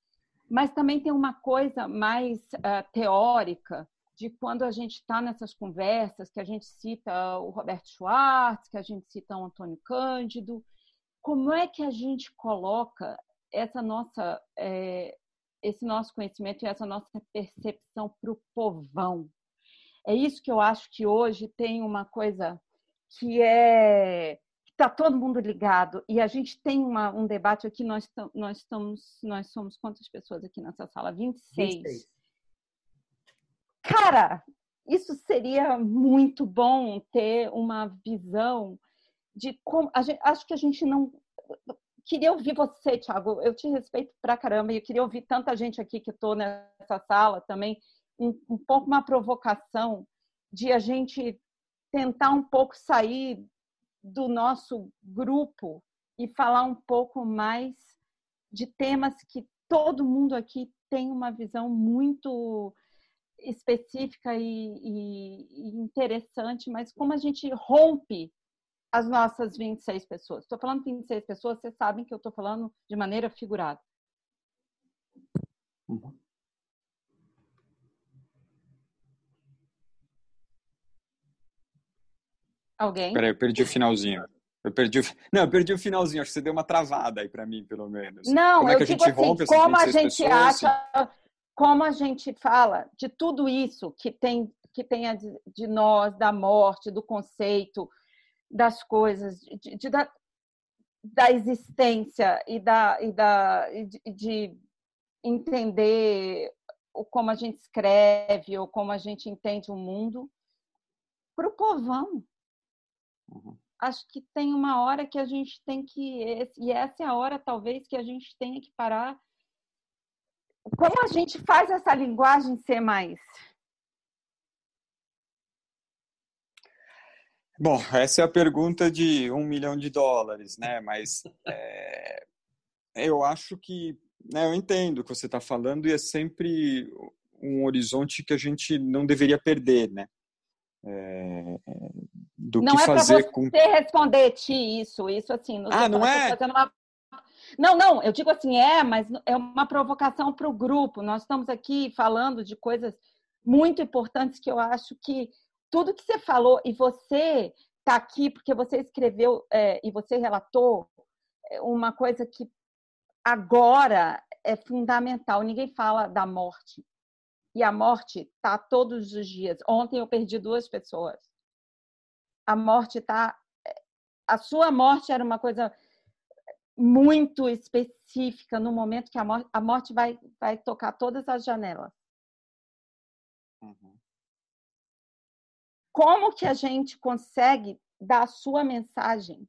mas também tem uma coisa mais uh, teórica de quando a gente está nessas conversas, que a gente cita o Roberto Schwartz, que a gente cita o Antônio Cândido, como é que a gente coloca essa nossa, é, esse nosso conhecimento e essa nossa percepção para o povão? É isso que eu acho que hoje tem uma coisa que é está todo mundo ligado e a gente tem uma, um debate aqui nós nós estamos nós somos quantas pessoas aqui nessa sala 26. 26. Cara, isso seria muito bom ter uma visão de como gente, acho que a gente não queria ouvir você, Thiago. Eu te respeito pra caramba e eu queria ouvir tanta gente aqui que estou nessa sala também. Um, um pouco uma provocação de a gente tentar um pouco sair do nosso grupo e falar um pouco mais de temas que todo mundo aqui tem uma visão muito específica e, e, e interessante, mas como a gente rompe as nossas 26 pessoas. Estou falando 26 pessoas, vocês sabem que eu estou falando de maneira figurada. Uhum. Alguém? Peraí, eu perdi o finalzinho. Eu perdi o... Não, eu perdi o finalzinho. Acho que você deu uma travada aí para mim, pelo menos. Não, como é que a gente assim, como a gente pessoas, acha, como a gente fala de tudo isso que tem que tem de nós, da morte, do conceito, das coisas, de, de da, da existência e, da, e da, de, de entender como a gente escreve ou como a gente entende o mundo para o povão. Uhum. Acho que tem uma hora que a gente tem que. E essa é a hora, talvez, que a gente tenha que parar. Como a gente faz essa linguagem ser mais Bom, essa é a pergunta de um milhão de dólares, né? Mas é, eu acho que, né, eu entendo o que você está falando e é sempre um horizonte que a gente não deveria perder, né? É, do não que é fazer com. Não é responder ti isso, isso assim. ah, não é? Uma... Não, não. Eu digo assim é, mas é uma provocação para o grupo. Nós estamos aqui falando de coisas muito importantes que eu acho que tudo que você falou e você está aqui porque você escreveu é, e você relatou é, uma coisa que agora é fundamental. Ninguém fala da morte. E a morte está todos os dias. Ontem eu perdi duas pessoas. A morte está. A sua morte era uma coisa muito específica no momento que a morte, a morte vai, vai tocar todas as janelas. Uhum como que a gente consegue dar a sua mensagem,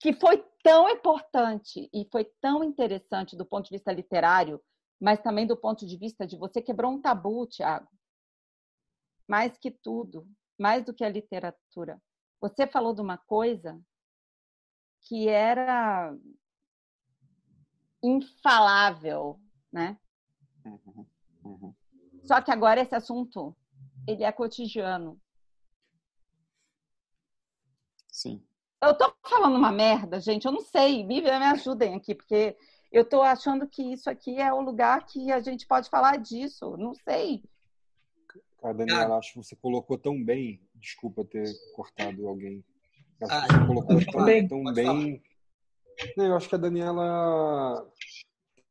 que foi tão importante e foi tão interessante do ponto de vista literário, mas também do ponto de vista de você quebrou um tabu, Tiago. Mais que tudo, mais do que a literatura. Você falou de uma coisa que era infalável, né? Uhum, uhum. Só que agora esse assunto ele é cotidiano. Sim. Eu tô falando uma merda, gente. Eu não sei. Me, me ajudem aqui, porque eu tô achando que isso aqui é o lugar que a gente pode falar disso. Não sei. Cara, Daniela, ah. acho que você colocou tão bem. Desculpa ter cortado alguém. Acho ah, você colocou tão, bem, tão bem. Não, eu acho que a Daniela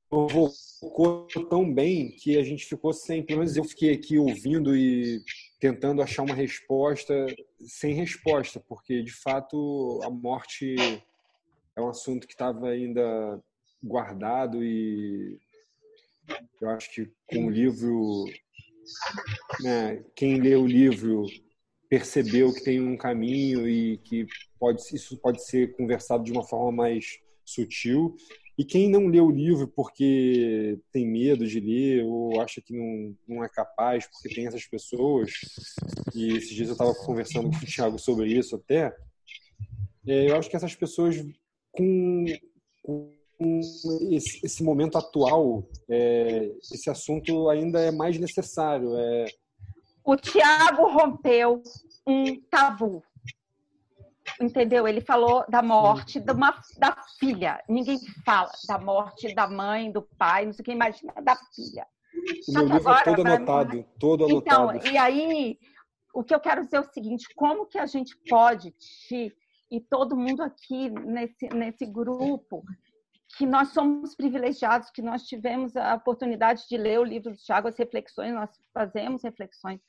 provocou tão bem que a gente ficou sem. Pelo menos eu fiquei aqui ouvindo e tentando achar uma resposta sem resposta, porque de fato a morte é um assunto que estava ainda guardado e eu acho que com o livro, né, quem lê o livro percebeu que tem um caminho e que pode isso pode ser conversado de uma forma mais sutil. E quem não lê o livro porque tem medo de ler ou acha que não, não é capaz, porque tem essas pessoas, e esses dias eu estava conversando com o Thiago sobre isso até, é, eu acho que essas pessoas com, com esse, esse, momento atual, é, esse assunto ainda é mais necessário. É... O Tiago rompeu um tabu entendeu? Ele falou da morte de uma, da filha. Ninguém fala da morte da mãe, do pai, não sei o que, imagina da filha. O meu livro é todo anotado, mim... todo então, anotado. e aí, o que eu quero dizer é o seguinte, como que a gente pode, te, e todo mundo aqui nesse, nesse grupo, que nós somos privilegiados, que nós tivemos a oportunidade de ler o livro do Tiago, as reflexões, nós fazemos reflexões,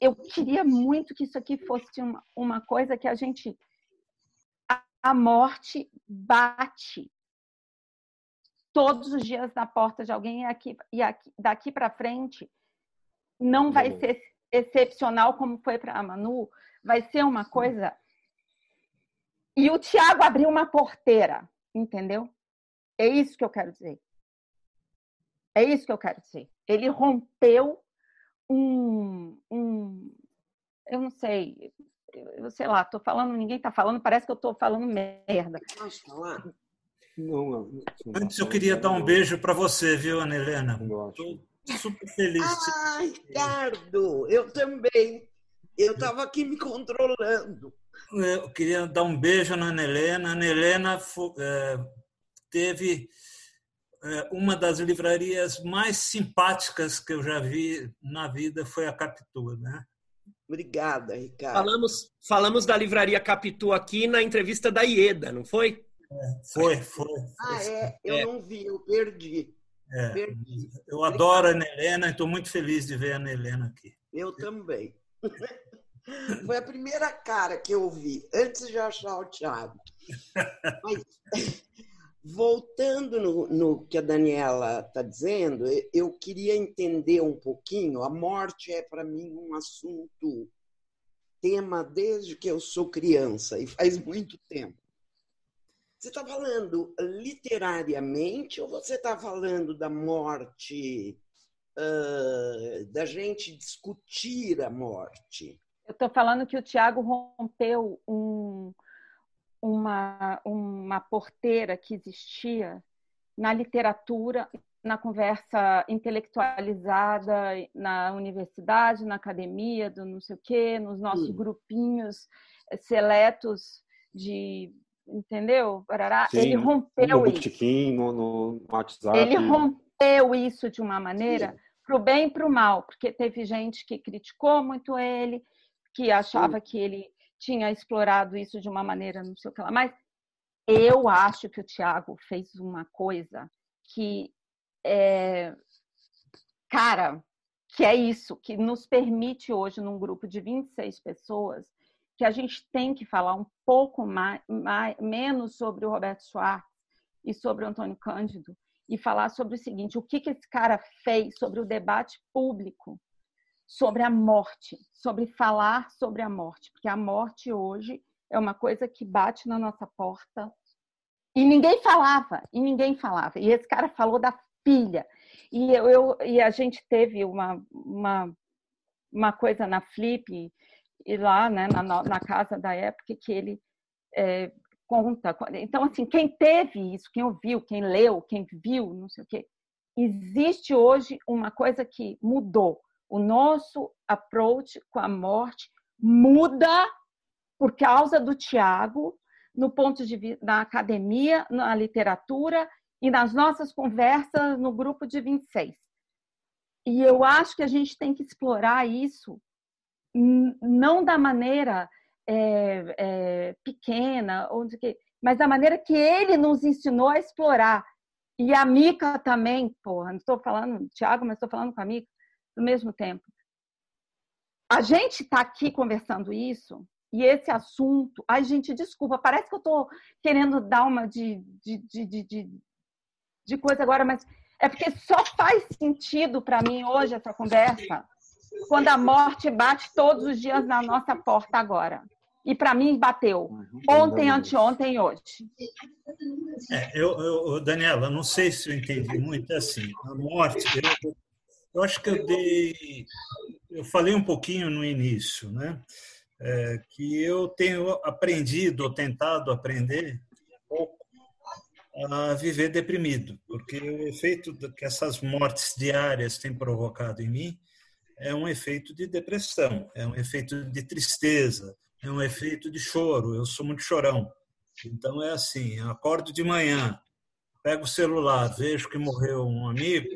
eu queria muito que isso aqui fosse uma, uma coisa que a gente. A, a morte bate todos os dias na porta de alguém e, aqui, e aqui, daqui para frente não vai uhum. ser excepcional como foi para a Manu, vai ser uma coisa. E o Tiago abriu uma porteira, entendeu? É isso que eu quero dizer. É isso que eu quero dizer. Ele rompeu um, um eu não sei, eu sei lá, tô falando, ninguém tá falando, parece que eu tô falando merda. Posso falar? Não, não, não Antes eu queria dar um beijo para você, viu, Ana Helena? Tô super feliz. Ah, Ricardo, eu também. Eu estava aqui me controlando. Eu queria dar um beijo na Ana Helena. A Ana Helena é, teve é, uma das livrarias mais simpáticas que eu já vi na vida foi a Capitu, né? Obrigada, Ricardo. Falamos, falamos da livraria Capitu aqui na entrevista da Ieda, não foi? É, foi, foi. Ah, é? Eu é. não vi, eu perdi. É, perdi. Eu adoro a Ana Helena e estou muito feliz de ver a Ana Helena aqui. Eu também. Foi a primeira cara que eu vi, antes de achar o Thiago. Mas, voltando no, no que a Daniela está dizendo, eu queria entender um pouquinho. A morte é, para mim, um assunto, tema desde que eu sou criança, e faz muito tempo. Você está falando literariamente ou você está falando da morte, uh, da gente discutir a morte? Eu estou falando que o Tiago rompeu um, uma, uma porteira que existia na literatura, na conversa intelectualizada na universidade, na academia, do não sei o quê, nos nossos hum. grupinhos seletos de entendeu? Barará. Sim, ele rompeu no isso. No, no WhatsApp. Ele rompeu isso de uma maneira para o bem e para o mal, porque teve gente que criticou muito ele, que achava Sim. que ele tinha explorado isso de uma maneira não sei o que lá. Mas eu acho que o Tiago fez uma coisa que é, cara, que é isso, que nos permite hoje, num grupo de 26 pessoas, que a gente tem que falar um pouco mais, mais, menos sobre o Roberto Schwartz e sobre o Antônio Cândido e falar sobre o seguinte: o que, que esse cara fez sobre o debate público sobre a morte, sobre falar sobre a morte, porque a morte hoje é uma coisa que bate na nossa porta e ninguém falava, e ninguém falava. E esse cara falou da filha. E, eu, eu e a gente teve uma, uma, uma coisa na Flip, e lá né, na, na casa da época, que ele é, conta. Então, assim, quem teve isso, quem ouviu, quem leu, quem viu, não sei o quê, existe hoje uma coisa que mudou o nosso approach com a morte muda por causa do Tiago, no ponto de vista na academia, na literatura e nas nossas conversas no grupo de 26. E eu acho que a gente tem que explorar isso não da maneira é, é, pequena, ou mas da maneira que ele nos ensinou a explorar. E a Mica também, porra, não estou falando Tiago, mas estou falando com a Mica no mesmo tempo. A gente está aqui conversando isso e esse assunto. Ai, gente, desculpa, parece que eu estou querendo dar uma de, de, de, de, de coisa agora, mas é porque só faz sentido para mim hoje essa conversa quando a morte bate todos os dias na nossa porta agora. E para mim bateu ontem, anteontem e hoje. É, eu, eu, Daniela, não sei se eu entendi muito é assim. A morte, eu, eu acho que eu dei, eu falei um pouquinho no início, né? É, que eu tenho aprendido, ou tentado aprender a viver deprimido, porque o efeito que essas mortes diárias têm provocado em mim é um efeito de depressão, é um efeito de tristeza, é um efeito de choro. Eu sou muito chorão. Então é assim, acordo de manhã, pego o celular, vejo que morreu um amigo,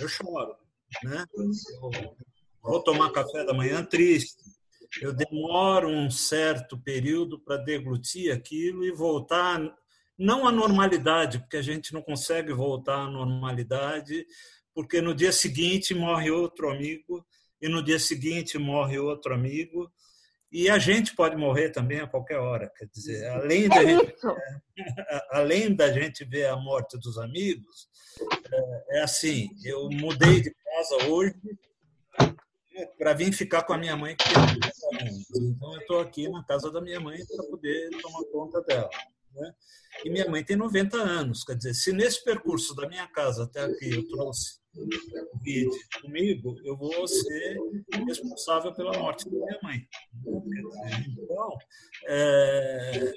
eu choro né? Eu vou tomar café da manhã triste. Eu demoro um certo período para deglutir aquilo e voltar não à normalidade, porque a gente não consegue voltar à normalidade, porque no dia seguinte morre outro amigo e no dia seguinte morre outro amigo. E a gente pode morrer também a qualquer hora, quer dizer, além da, É gente, além da gente ver a morte dos amigos, é, é assim, eu mudei de casa hoje para vir ficar com a minha mãe, que tem 90 anos. Então, eu estou aqui na casa da minha mãe para poder tomar conta dela. Né? E minha mãe tem 90 anos, quer dizer, se nesse percurso da minha casa até aqui eu trouxe o Covid comigo, eu vou ser responsável pela morte da minha mãe. Dizer, Então, é,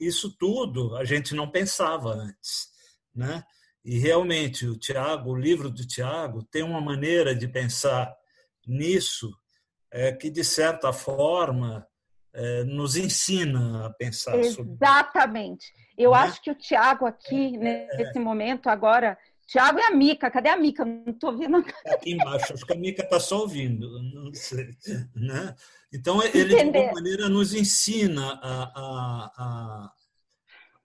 isso tudo a gente não pensava antes, né? E realmente o Tiago, o livro do Tiago, tem uma maneira de pensar nisso é, que de certa forma é, nos ensina a pensar sobre. Exatamente. Eu Né? acho que o Tiago aqui, nesse momento agora, Tiago e a Mica, cadê a Mica? Não estou vendo. Tá aqui embaixo, acho que a Mica está só ouvindo, não sei, né? Então ele de Entender. alguma maneira nos ensina a, a,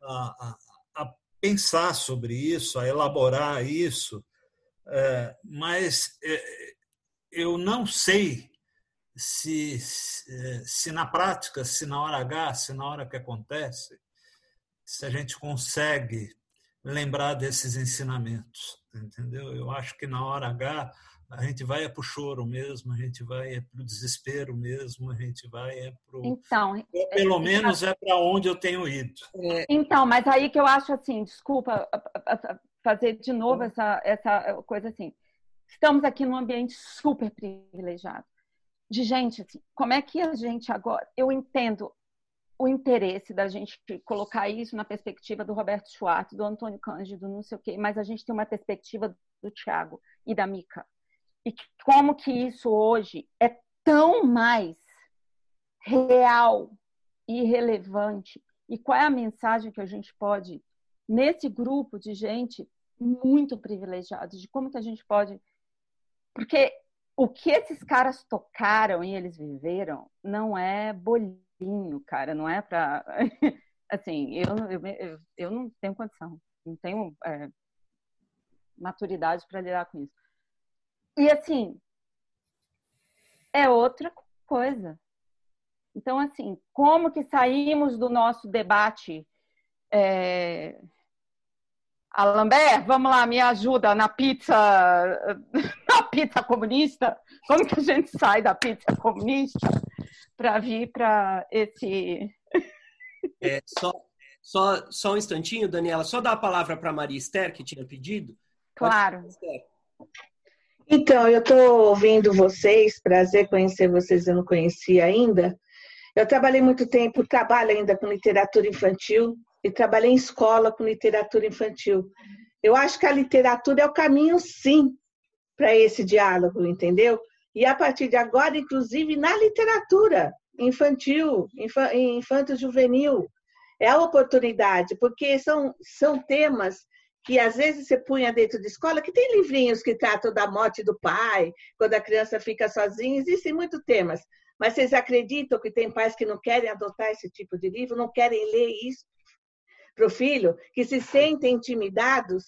a, a pensar sobre isso, a elaborar isso, é, mas é, eu não sei se, se, se na prática, se na hora H, se na hora que acontece, se a gente consegue lembrar desses ensinamentos, entendeu? Eu acho que na hora H a gente vai é para o choro mesmo, a gente vai é para o desespero mesmo, a gente vai é para o... Então, Ou pelo menos é para onde eu tenho ido. então, mas aí que eu acho assim, desculpa fazer de novo essa, essa coisa assim. Estamos aqui num ambiente super privilegiado. De gente, assim, como é que a gente agora. Eu entendo o interesse da gente colocar isso na perspectiva do Roberto Schwartz, do Antônio Cândido, não sei o quê, mas a gente tem uma perspectiva do Tiago e da Mica. E como que isso hoje é tão mais real e relevante e qual é a mensagem que a gente pode nesse grupo de gente muito privilegiada de como que a gente pode porque o que esses caras tocaram e eles viveram não é bolinho, cara, não é para assim, eu, eu, eu, eu não tenho condição, não tenho é, maturidade para lidar com isso. E assim, é outra coisa. Então, assim, como que saímos do nosso debate? É... Alambert, vamos lá, me ajuda na pizza, na pizza comunista. Como que a gente sai da pizza comunista para vir para esse? É, só, só, só um instantinho, Daniela, só dar a palavra para Maria Esther, que tinha pedido. Claro. Esther. Então, eu estou ouvindo vocês, prazer conhecer vocês, eu não conhecia ainda. Eu trabalhei muito tempo, trabalho ainda com literatura infantil e trabalhei em escola com literatura infantil. Eu acho que a literatura é o caminho, sim, para esse diálogo, entendeu? E a partir de agora, inclusive na literatura infantil, infanto-juvenil, é a oportunidade, porque são, são temas que às vezes você punha dentro de escola, que tem livrinhos que tratam da morte do pai, quando a criança fica sozinha, existem muitos temas. Mas vocês acreditam que tem pais que não querem adotar esse tipo de livro, não querem ler isso para o filho, que se sentem intimidados?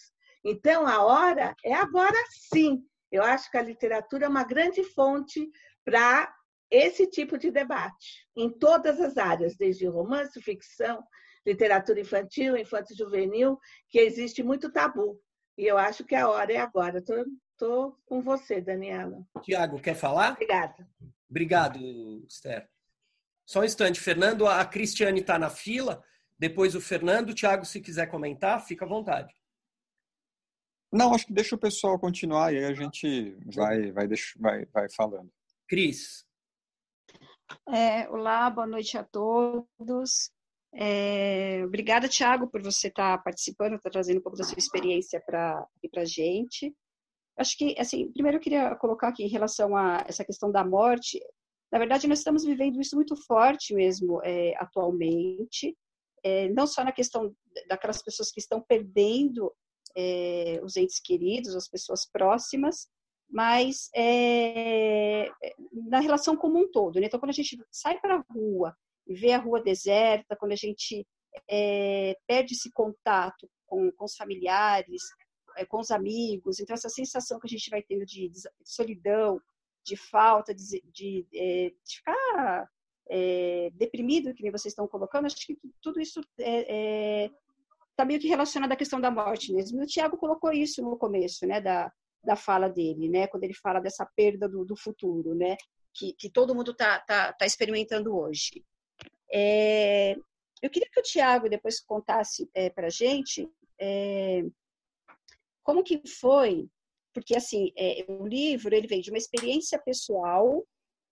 Então, a hora é agora sim. Eu acho que a literatura é uma grande fonte para esse tipo de debate, em todas as áreas, desde romance, ficção, literatura infantil, infanto-juvenil, que existe muito tabu. E eu acho que a hora é agora. Estou tô, tô com você, Daniela. Tiago, quer falar? Obrigada. Obrigado, Esther. Só um instante, Fernando. A Cristiane está na fila. Depois o Fernando. Tiago, se quiser comentar, fica à vontade. Não, acho que deixa o pessoal continuar e aí a gente vai, vai, vai, vai falando. Cris. É, olá, boa noite a todos. É, obrigada, Tiago, por você estar tá participando, estar tá trazendo um pouco da sua experiência para a gente. Acho que, assim, primeiro eu queria colocar aqui em relação a essa questão da morte. Na verdade, nós estamos vivendo isso muito forte mesmo é, atualmente, é, não só na questão daquelas pessoas que estão perdendo é, os entes queridos, as pessoas próximas, mas é, na relação como um todo. Né? Então, quando a gente sai para a rua vê a rua deserta, quando a gente é, perde esse contato com, com os familiares, é, com os amigos, então essa sensação que a gente vai tendo de, solidão, de falta, de, de, é, de ficar é, deprimido, que vocês estão colocando, acho que tudo isso está é, é, meio que relacionado à questão da morte mesmo. E o Tiago colocou isso no começo, né, da, da fala dele, né, quando ele fala dessa perda do, do futuro, né, que, que todo mundo está tá, tá experimentando hoje. É, eu queria que o Tiago depois contasse é, para a gente é, como que foi, porque assim, o livro ele veio de uma experiência pessoal,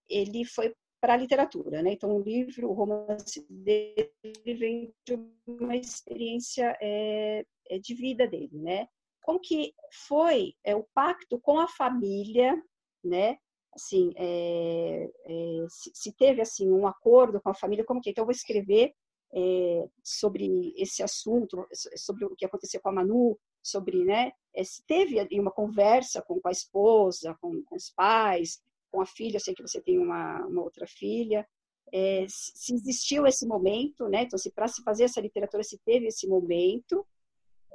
ele foi para a literatura, né? Então o livro, o romance dele vem de uma experiência de vida dele, né? Como que foi o pacto com a família, né? Assim, é, é, se, se, teve assim um acordo com a família, como que? Então eu vou escrever é, sobre esse assunto, sobre o que aconteceu com a Manu, sobre, né, é, se teve uma conversa com, a esposa, com, com, os pais, com a filha, eu sei que você tem uma, uma outra filha, é, se existiu esse momento, né, então se para se fazer essa literatura se teve esse momento,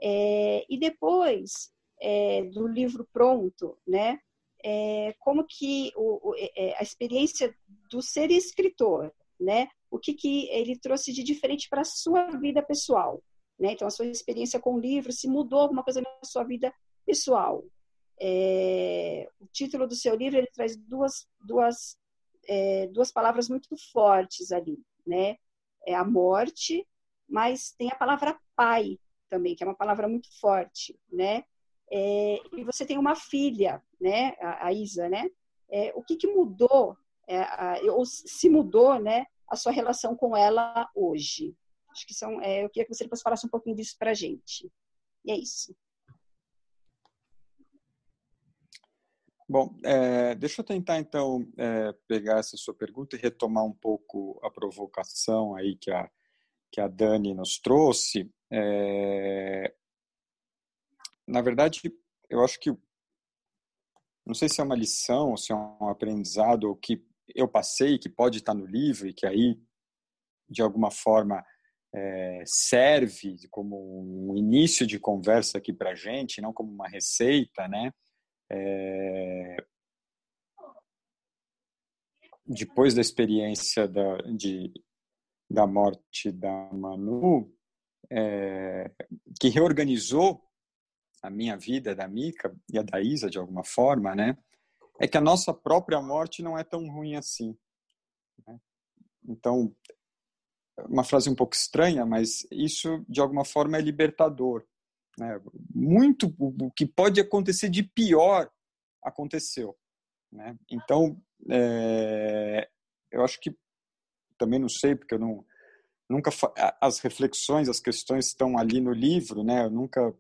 é, e depois é, do livro pronto, né, é, como que o, o, a experiência do ser escritor, né, o que, que ele trouxe de diferente para a sua vida pessoal. Né? Então, a sua experiência com o livro, se mudou alguma coisa na sua vida pessoal. É, o título do seu livro ele traz duas, duas, é, duas palavras muito fortes ali, né? É a morte, mas tem a palavra pai também, que é uma palavra muito forte, né? É, e você tem uma filha, né? A, a Isa, né? É, o que, que mudou, é, a, ou se mudou, né? a sua relação com ela hoje. Acho que são, é, eu queria que você depois falasse um pouquinho disso para a gente. E é isso. Bom, é, deixa eu tentar então é, pegar essa sua pergunta e retomar um pouco a provocação aí que a, que a Dani nos trouxe. É, na verdade, eu acho que não sei se é uma lição, se é um aprendizado, que eu passei, que pode estar no livro e que aí, de alguma forma, é, serve como um início de conversa aqui para gente, não como uma receita, né? É, depois da experiência da, de, da morte da Manu, é, que reorganizou a minha vida, da Mica e a da Isa, de alguma forma, né? é que a nossa própria morte não é tão ruim assim. Né? Então, uma frase um pouco estranha, mas isso de alguma forma é libertador. Né? Muito o que pode acontecer de pior aconteceu. Né? Então, é, eu acho que também não sei porque eu não nunca as reflexões, as questões estão ali no livro, né? Eu nunca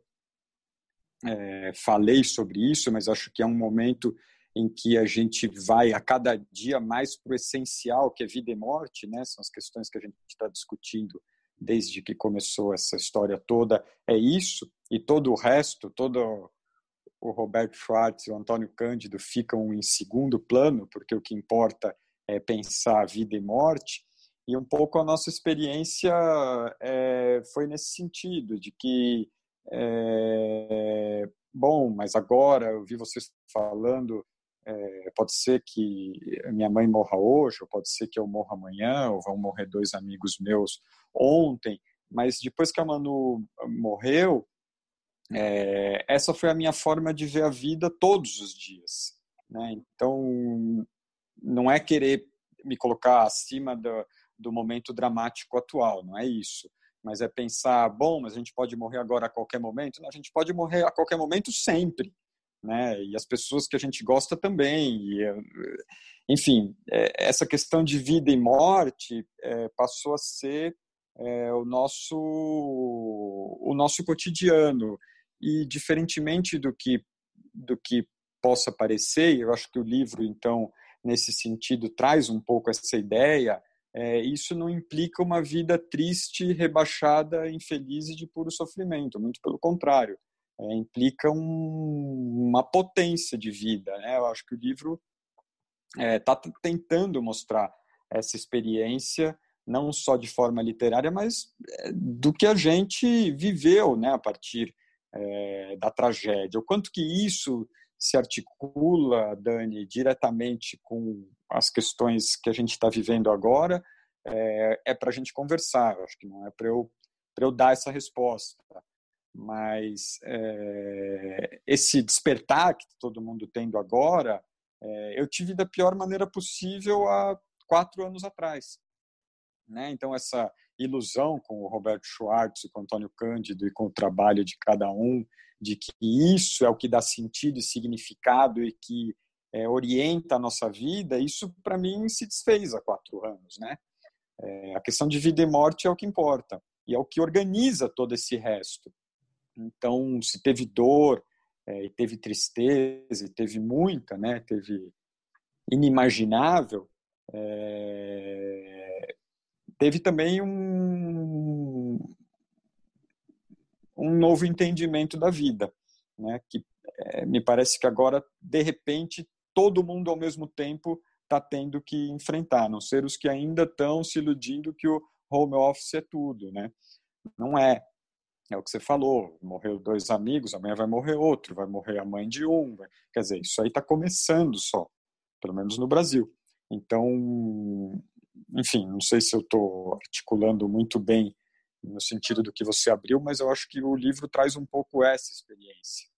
é, falei sobre isso, mas acho que é um momento em que a gente vai a cada dia mais para o essencial, que é vida e morte, né? São as questões que a gente está discutindo desde que começou essa história toda. É isso e todo o resto, todo o Roberto Schwartz e o Antônio Cândido ficam em segundo plano, porque o que importa é pensar vida e morte. E um pouco a nossa experiência é, foi nesse sentido, de que, é, bom, mas agora eu vi vocês falando é, pode ser que minha mãe morra hoje, ou pode ser que eu morra amanhã, ou vão morrer dois amigos meus ontem. Mas depois que a Manu morreu, é, essa foi a minha forma de ver a vida todos os dias. Né? Então, não é querer me colocar acima do, do momento dramático atual, não é isso. Mas é pensar, bom, mas a gente pode morrer agora a qualquer momento? Não, a gente pode morrer a qualquer momento sempre né? E as pessoas que a gente gosta também. E, eh, enfim, é, essa questão de vida e morte é, passou a ser é, o nosso o nosso cotidiano e diferentemente do que do que possa parecer, eu acho que o livro então nesse sentido traz um pouco essa ideia. É, isso não implica uma vida triste, rebaixada, infeliz e de puro sofrimento. Muito pelo contrário é, implica um, uma potência de vida. Né? Eu acho que o livro está é, tentando mostrar essa experiência não só de forma literária, mas é, do que a gente viveu né, a partir é, da tragédia. O quanto que isso se articula, Dani, diretamente com as questões que a gente está vivendo agora, é, é para a gente conversar. Acho que não é para eu, eu dar essa resposta. Mas é, esse despertar que todo mundo tendo agora, é, eu tive da pior maneira possível há quatro anos atrás. Né? Então, essa ilusão com o Roberto Schwartz, com o Antônio Cândido e com o trabalho de cada um, de que isso é o que dá sentido e significado e que é, orienta a nossa vida, isso para mim se desfez há quatro anos, né? É, a questão de vida e morte é o que importa e é o que organiza todo esse resto. Então, se teve dor, é, e teve tristeza, e teve muita, né? Teve inimaginável. É, teve também um, um novo entendimento da vida, né? Que é, me parece que agora, de repente, todo mundo ao mesmo tempo está tendo que enfrentar, não ser os que ainda estão se iludindo que o home office é tudo, né? Não é. É o que você falou, morreu dois amigos, amanhã vai morrer outro, vai morrer a mãe de um. Vai... Quer dizer, isso aí está começando só, pelo menos no Brasil. Então, enfim, não sei se eu estou articulando muito bem no sentido do que você abriu, mas eu acho que o livro traz um pouco essa experiência.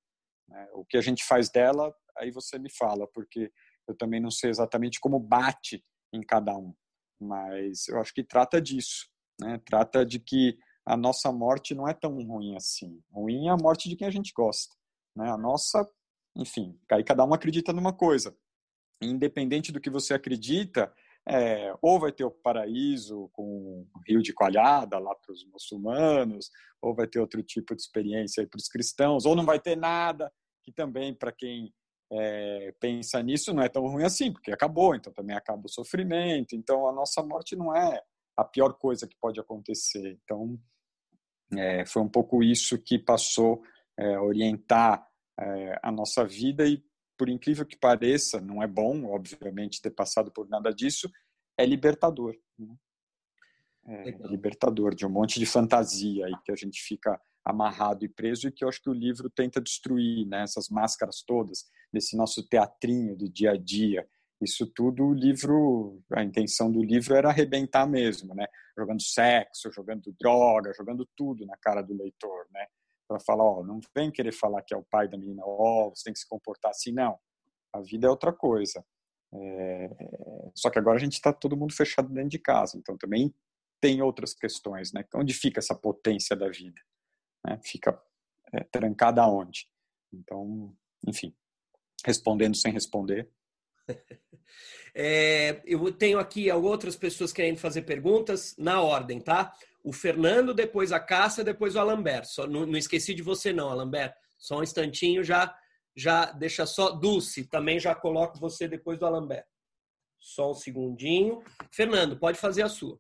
Né? O que a gente faz dela, aí você me fala, porque eu também não sei exatamente como bate em cada um, mas eu acho que trata disso, né? Trata de que a nossa morte não é tão ruim assim. Ruim é a morte de quem a gente gosta, né? A nossa, enfim, aí cada um acredita numa coisa. Independente do que você acredita, é, ou vai ter o paraíso com o rio de coalhada lá para os muçulmanos, ou vai ter outro tipo de experiência para os cristãos, ou não vai ter nada, que também para quem é, pensa nisso não é tão ruim assim, porque acabou, então também acaba o sofrimento, então a nossa morte não é a pior coisa que pode acontecer. Então é, foi um pouco isso que passou é, a orientar é, a nossa vida e por incrível que pareça, não é bom, obviamente, ter passado por nada disso, é libertador. Né? É, é libertador de um monte de fantasia aí que a gente fica amarrado e preso e que eu acho que o livro tenta destruir, né? Essas máscaras todas desse nosso teatrinho do dia a dia. Isso tudo o livro, a intenção do livro era arrebentar mesmo, né? Jogando sexo, jogando droga, jogando tudo na cara do leitor, né? Para falar, ó, não vem querer falar que é o pai da menina, ó, você tem que se comportar assim, não. A vida é outra coisa. É... Só que agora a gente está todo mundo fechado dentro de casa, então também tem outras questões, né? Onde fica essa potência da vida? Né? Fica é, trancada aonde? Então, enfim, respondendo sem responder. É, eu tenho aqui outras pessoas querendo fazer perguntas na ordem, tá? o Fernando, depois a Cássia, depois o Alambert. Só, não, não, esqueci de você não, Alambert. Só um instantinho, já já deixa só Dulce, também já coloco você depois do Alambert. Só um segundinho. Fernando, pode fazer a sua.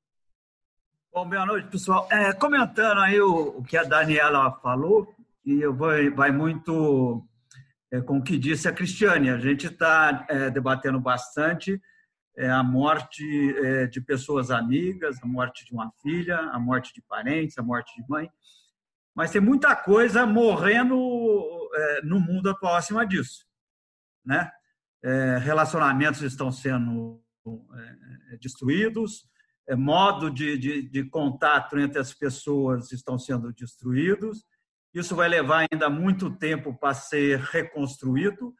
Bom, boa noite, pessoal. É, comentando aí o, o, que a Daniela falou, e eu vou, vai muito é, com o que disse a Cristiane. A gente está é, debatendo bastante é a morte é, de pessoas amigas, a morte de uma filha, a morte de parentes, a morte de mãe. Mas tem muita coisa morrendo é, no mundo atual acima disso. Né? É, relacionamentos estão sendo destruídos, modo de, de, de contato entre as pessoas estão sendo destruídos. Isso vai levar ainda muito tempo para ser reconstruído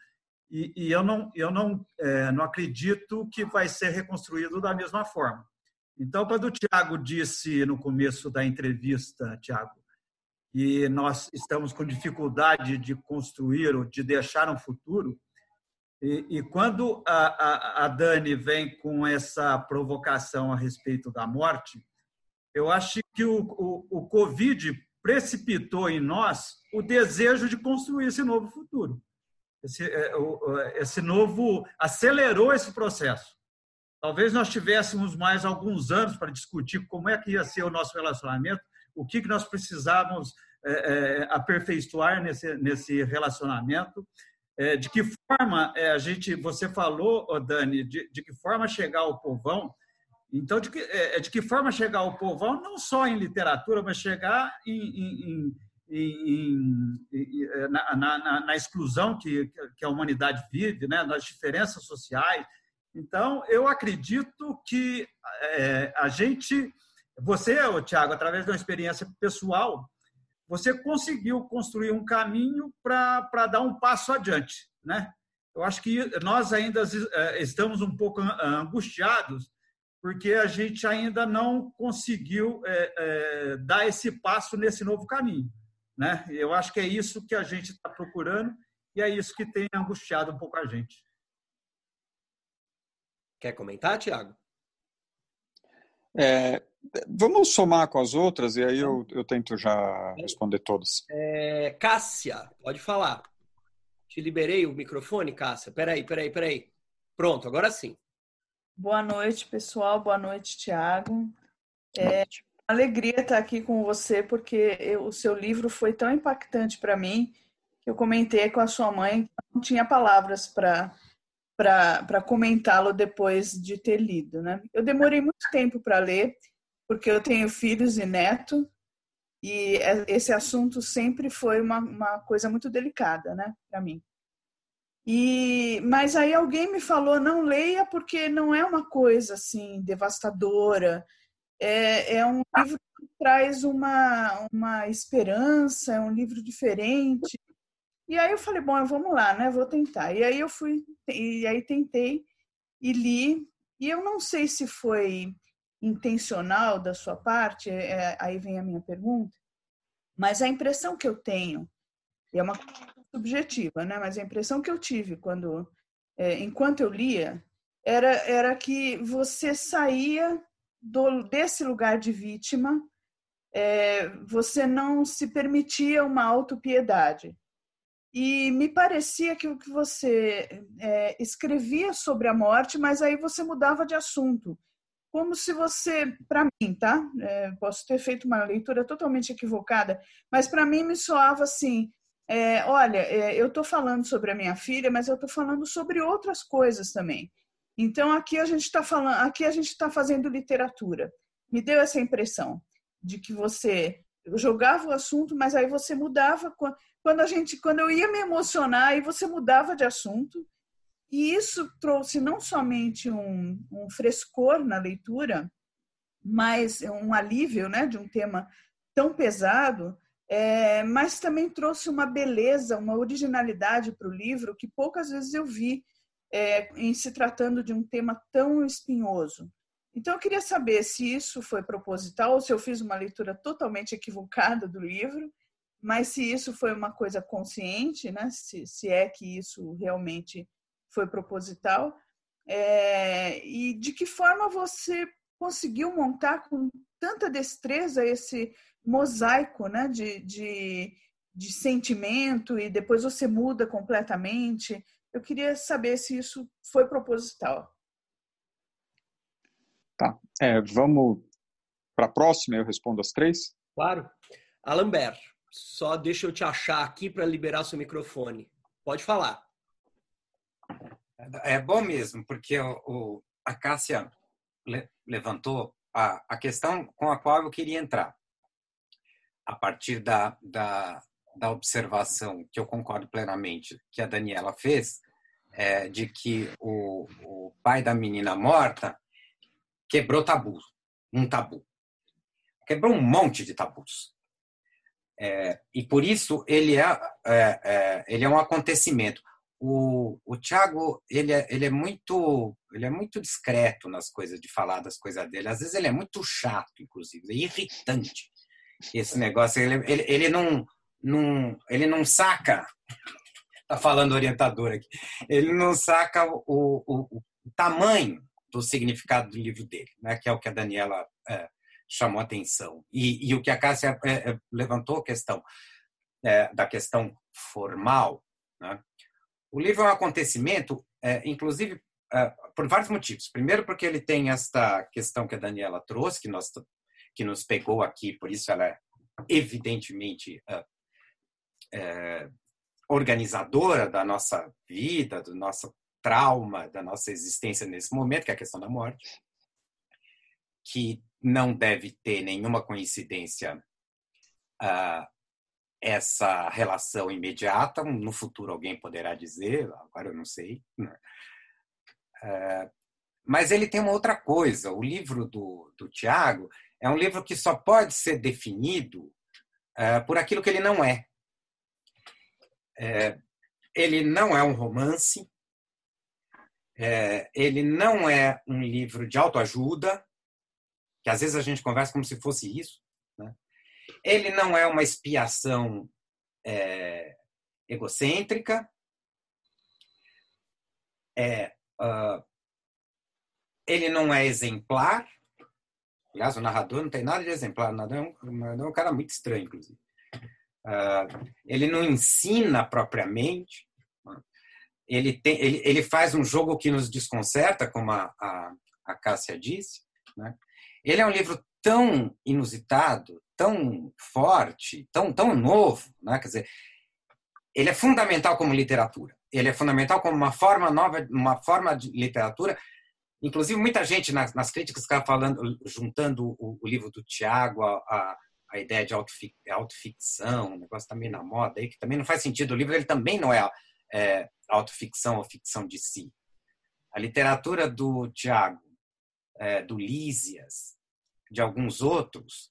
e, e eu não, eu não, é, não acredito que vai ser reconstruído da mesma forma. Então, quando o Tiago disse no começo da entrevista, Tiago, que nós estamos com dificuldade de construir ou de deixar um futuro, e, e quando a, a, a, Dani vem com essa provocação a respeito da morte, eu acho que o, o, o Covid precipitou em nós o desejo de construir esse novo futuro esse, é, esse novo acelerou esse processo. Talvez nós tivéssemos mais alguns anos para discutir como é que ia ser o nosso relacionamento, o que, que nós precisávamos é, é, aperfeiçoar nesse, nesse relacionamento, de que forma a gente, você falou, Dani, de, de, que forma chegar ao povão. Então, de que, é, de que forma chegar ao povão, não só em literatura, mas chegar em, em, em, em, é, na, na, na, exclusão que, que a humanidade vive, né? nas diferenças sociais. Então, eu acredito que é, a gente, você, Tiago, através de uma experiência pessoal, você conseguiu construir um caminho para dar um passo adiante. Né? Eu acho que nós ainda é, estamos um pouco angustiados porque a gente ainda não conseguiu é, é, dar esse passo nesse novo caminho. Né? Eu acho que é isso que a gente está procurando e é isso que tem angustiado um pouco a gente. Quer comentar, Tiago? É, vamos somar com as outras e aí eu, eu tento já responder todas. É, Cássia, pode falar. Te liberei o microfone, Cássia. Peraí, peraí, peraí. Pronto, agora sim. Boa noite, pessoal. Boa noite, Tiago. É alegria estar aqui com você, porque eu, o seu livro foi tão impactante para mim que eu comentei com a sua mãe que não tinha palavras para para comentá-lo depois de ter lido, né? Eu demorei muito tempo para ler, porque eu tenho filhos e neto, e é, esse assunto sempre foi uma, uma coisa muito delicada, né, para mim. E, mas aí alguém me falou, não leia porque não é uma coisa assim devastadora. É, é um livro que traz uma, uma esperança, é um livro diferente. E aí eu falei, bom, vamos lá, né? Vou tentar. E aí eu fui, e aí tentei e li. E eu não sei se foi intencional da sua parte, é, aí vem a minha pergunta, mas a impressão que eu tenho, e é uma subjetiva, né? Mas a impressão que eu tive quando, é, enquanto eu lia, era, era que você saía do, desse lugar de vítima, é, você não se permitia uma autopiedade. E me parecia que o que você é, escrevia sobre a morte, mas aí você mudava de assunto. Como se você, para mim, tá? É, posso ter feito uma leitura totalmente equivocada, mas para mim me soava assim: é, olha, é, eu estou falando sobre a minha filha, mas eu estou falando sobre outras coisas também. Então aqui a gente está falando, aqui a gente está fazendo literatura. Me deu essa impressão de que você jogava o assunto, mas aí você mudava quando a gente, quando eu ia me emocionar, aí você mudava de assunto. E isso trouxe não somente um, um frescor na leitura, mas um alívio, né, de um tema tão pesado, é, mas também trouxe uma beleza, uma originalidade para o livro que poucas vezes eu vi é, em se tratando de um tema tão espinhoso. Então, eu queria saber se isso foi proposital ou se eu fiz uma leitura totalmente equivocada do livro, mas se isso foi uma coisa consciente, né? se, se é que isso realmente foi proposital, é, e de que forma você conseguiu montar com tanta destreza esse mosaico né, de, de, de sentimento e depois você muda completamente. Eu queria saber se isso foi proposital. Tá. É, vamos para a próxima, eu respondo as três? Claro. Alambert, só deixa eu te achar aqui para liberar seu microfone. Pode falar. É bom mesmo, porque o, o a Cássia le, levantou a, a questão com a qual eu queria entrar a partir da, da, da observação, que eu concordo plenamente, que a Daniela fez, é, de que o, o pai da menina morta quebrou tabu, um tabu. Quebrou um monte de tabus. É, e por isso ele é, é, é, ele é um acontecimento. O, o Tiago ele é, ele é muito ele é muito discreto nas coisas de falar das coisas dele. Às vezes ele é muito chato, inclusive, é irritante esse negócio. Ele, ele, ele, não, não, ele não saca. Tá falando orientador aqui. Ele não saca o, o, o tamanho do significado do livro dele, né? que é o que a Daniela é, chamou atenção. E, e, o que a Cássia é, é, levantou a questão é, da questão formal. Né? O livro é um acontecimento, é, inclusive, é, por vários motivos. Primeiro, porque ele tem esta questão que a Daniela trouxe, que nós que nos pegou aqui, por isso ela é evidentemente uh, é, organizadora da nossa vida, do nosso trauma, da nossa existência nesse momento, que é a questão da morte, que não deve ter nenhuma coincidência uh, essa relação imediata. No futuro alguém poderá dizer, agora eu não sei. É, mas ele tem uma outra coisa. O livro do, do Tiago é um livro que só pode ser definido é, por aquilo que ele não é. é. Ele não é um romance, é, ele não é um livro de autoajuda, que às vezes a gente conversa como se fosse isso. Né? Ele não é uma expiação é, egocêntrica. É, uh, ele não é exemplar. Aliás, o narrador não tem nada de exemplar, nada é um, é um cara muito estranho, inclusive. Uh, ele não ensina propriamente. Ele, tem, ele, ele faz um jogo que nos desconcerta, como a, a, a Cássia disse. Né? Ele é um livro tão inusitado, tão forte, tão, tão novo, né? quer dizer, ele é fundamental como literatura. Ele é fundamental como uma forma nova, uma forma de literatura. Inclusive, muita gente nas, nas críticas está falando, juntando o, o, livro do Tiago a, a, a, ideia de autofic, autoficção, um negócio também na moda, aí, que também não faz sentido. O livro ele também não é, é autoficção ou ficção de si. A literatura do Tiago, é, do Lísias, de alguns outros,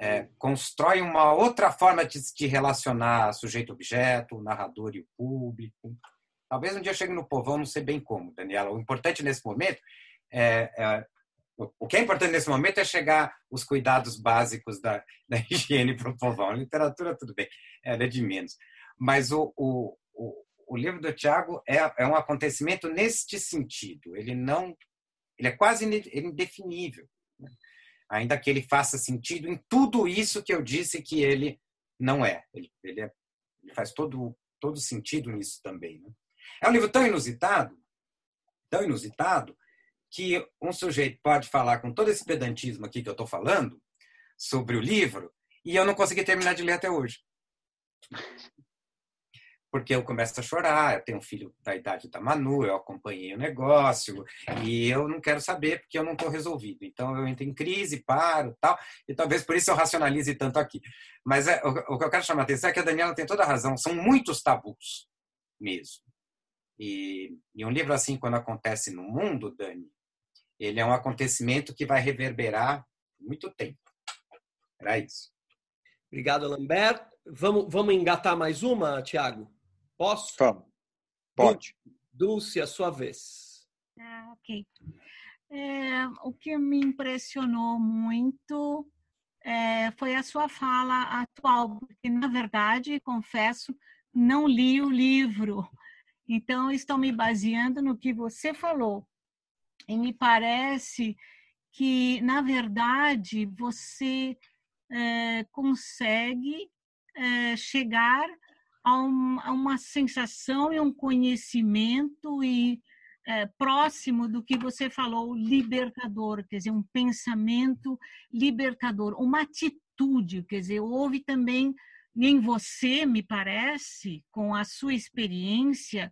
é, constrói uma outra forma de, de relacionar sujeito-objeto, o narrador e o público. Talvez um dia chegue no povão, não sei bem como, Daniela. O importante nesse momento é, é o que é importante nesse momento é chegar os cuidados básicos da, da higiene para o povão. Literatura, tudo bem, ela é de menos. Mas o, o, o, o livro do Tiago é, é um acontecimento neste sentido. Ele não, ele é quase indefinível. Né? ainda que ele faça sentido em tudo isso que eu disse que ele não é. Ele, ele, é, ele faz todo, todo sentido nisso também. Né? É um livro tão inusitado, tão inusitado, que um sujeito pode falar com todo esse pedantismo aqui que eu estou falando sobre o livro e eu não consegui terminar de ler até hoje porque eu começo a chorar. Eu tenho um filho da idade da Manu, eu acompanhei o negócio e eu não quero saber porque eu não estou resolvido. Então eu entro em crise, paro, tal, e talvez por isso eu racionalize tanto aqui. Mas é, o, o, que eu quero chamar a atenção é que a Daniela tem toda a razão. São muitos tabus mesmo. E, e um livro assim, quando acontece no mundo, Dani, ele é um acontecimento que vai reverberar muito tempo. Era isso. Obrigado, Lambert. Vamos, vamos engatar mais uma, Tiago? Posso? Vamos. Pode. Dulce, a sua vez. Ah, ok. É, o que me impressionou muito é, foi a sua fala atual, porque, na verdade, confesso, não li o livro. Então, estou me baseando no que você falou. E me parece que, na verdade, você é, consegue é, chegar a, um, a, uma sensação e um conhecimento e é, próximo do que você falou, libertador, quer dizer, um pensamento libertador, uma atitude, quer dizer, houve também em você, me parece, com a sua experiência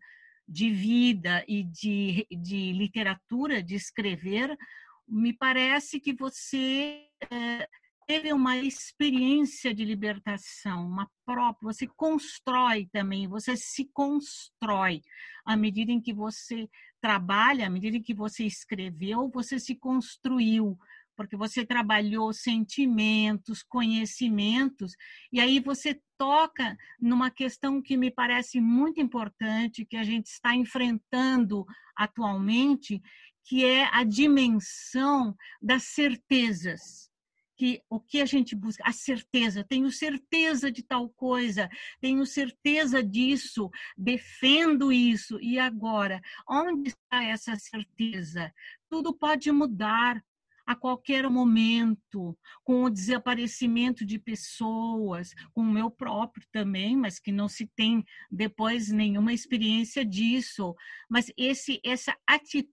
de vida e de, de literatura, de escrever, me parece que você é, teve uma experiência de libertação, uma própria, você constrói também, você se constrói. À medida em que você trabalha, à medida em que você escreveu, você se construiu, porque você trabalhou sentimentos, conhecimentos, e aí você toca numa questão que me parece muito importante, que a gente está enfrentando atualmente, que é a dimensão das certezas que o que a gente busca, a certeza, tenho certeza de tal coisa, tenho certeza disso, defendo isso. E agora, onde está essa certeza? Tudo pode mudar a qualquer momento, com o desaparecimento de pessoas, com o meu próprio também, mas que não se tem depois nenhuma experiência disso. Mas esse essa atitude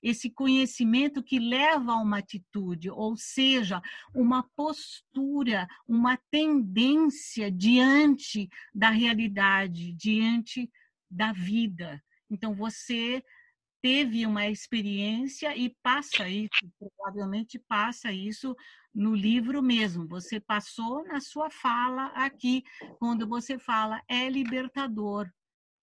esse conhecimento que leva a uma atitude, ou seja, uma postura, uma tendência diante da realidade, diante da vida. Então, você teve uma experiência e passa isso, provavelmente passa isso no livro mesmo. Você passou na sua fala aqui, quando você fala é libertador,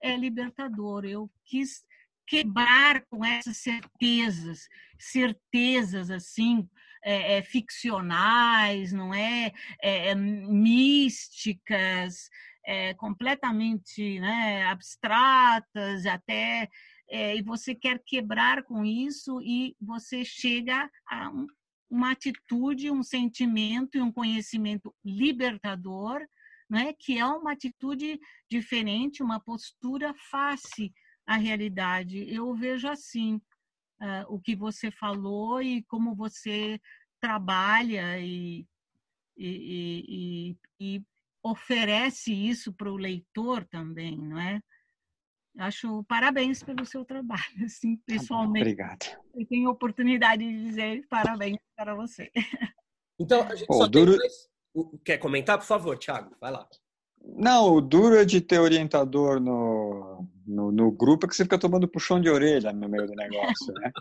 é libertador. Eu quis quebrar com essas certezas, certezas assim, é, é, ficcionais, não é, é, é místicas, é, completamente né, abstratas, até é, e você quer quebrar com isso e você chega a um, uma atitude, um sentimento e um conhecimento libertador, né, que é uma atitude diferente, uma postura face à realidade. Eu vejo assim uh, o que você falou e como você trabalha e, e, e, e oferece isso para o leitor também, não é? Acho parabéns pelo seu trabalho, assim, tá pessoalmente. Obrigado. Eu tenho oportunidade de dizer parabéns para você. Então, a gente oh, só duro... mais... Quer comentar, por favor, Thiago? Vai lá. Não, o duro é de ter orientador no, no, no, grupo é que você fica tomando puxão de orelha no meio do negócio, né?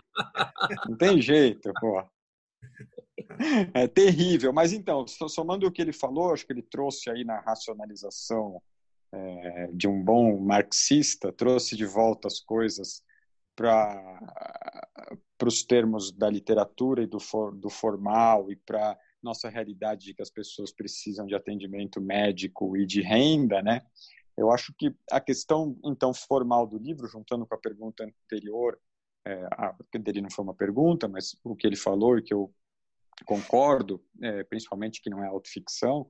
Não tem jeito, pô. É terrível. Mas então, somando o que ele falou, acho que ele trouxe aí na racionalização é, de um bom marxista, trouxe de volta as coisas para os termos da literatura e do, for, do formal e para nossa realidade de que as pessoas precisam de atendimento médico e de renda, né? Eu acho que a questão então formal do livro, juntando com a pergunta anterior, é, a, dele não foi uma pergunta, mas o que ele falou e que eu concordo, é, principalmente que não é autoficção,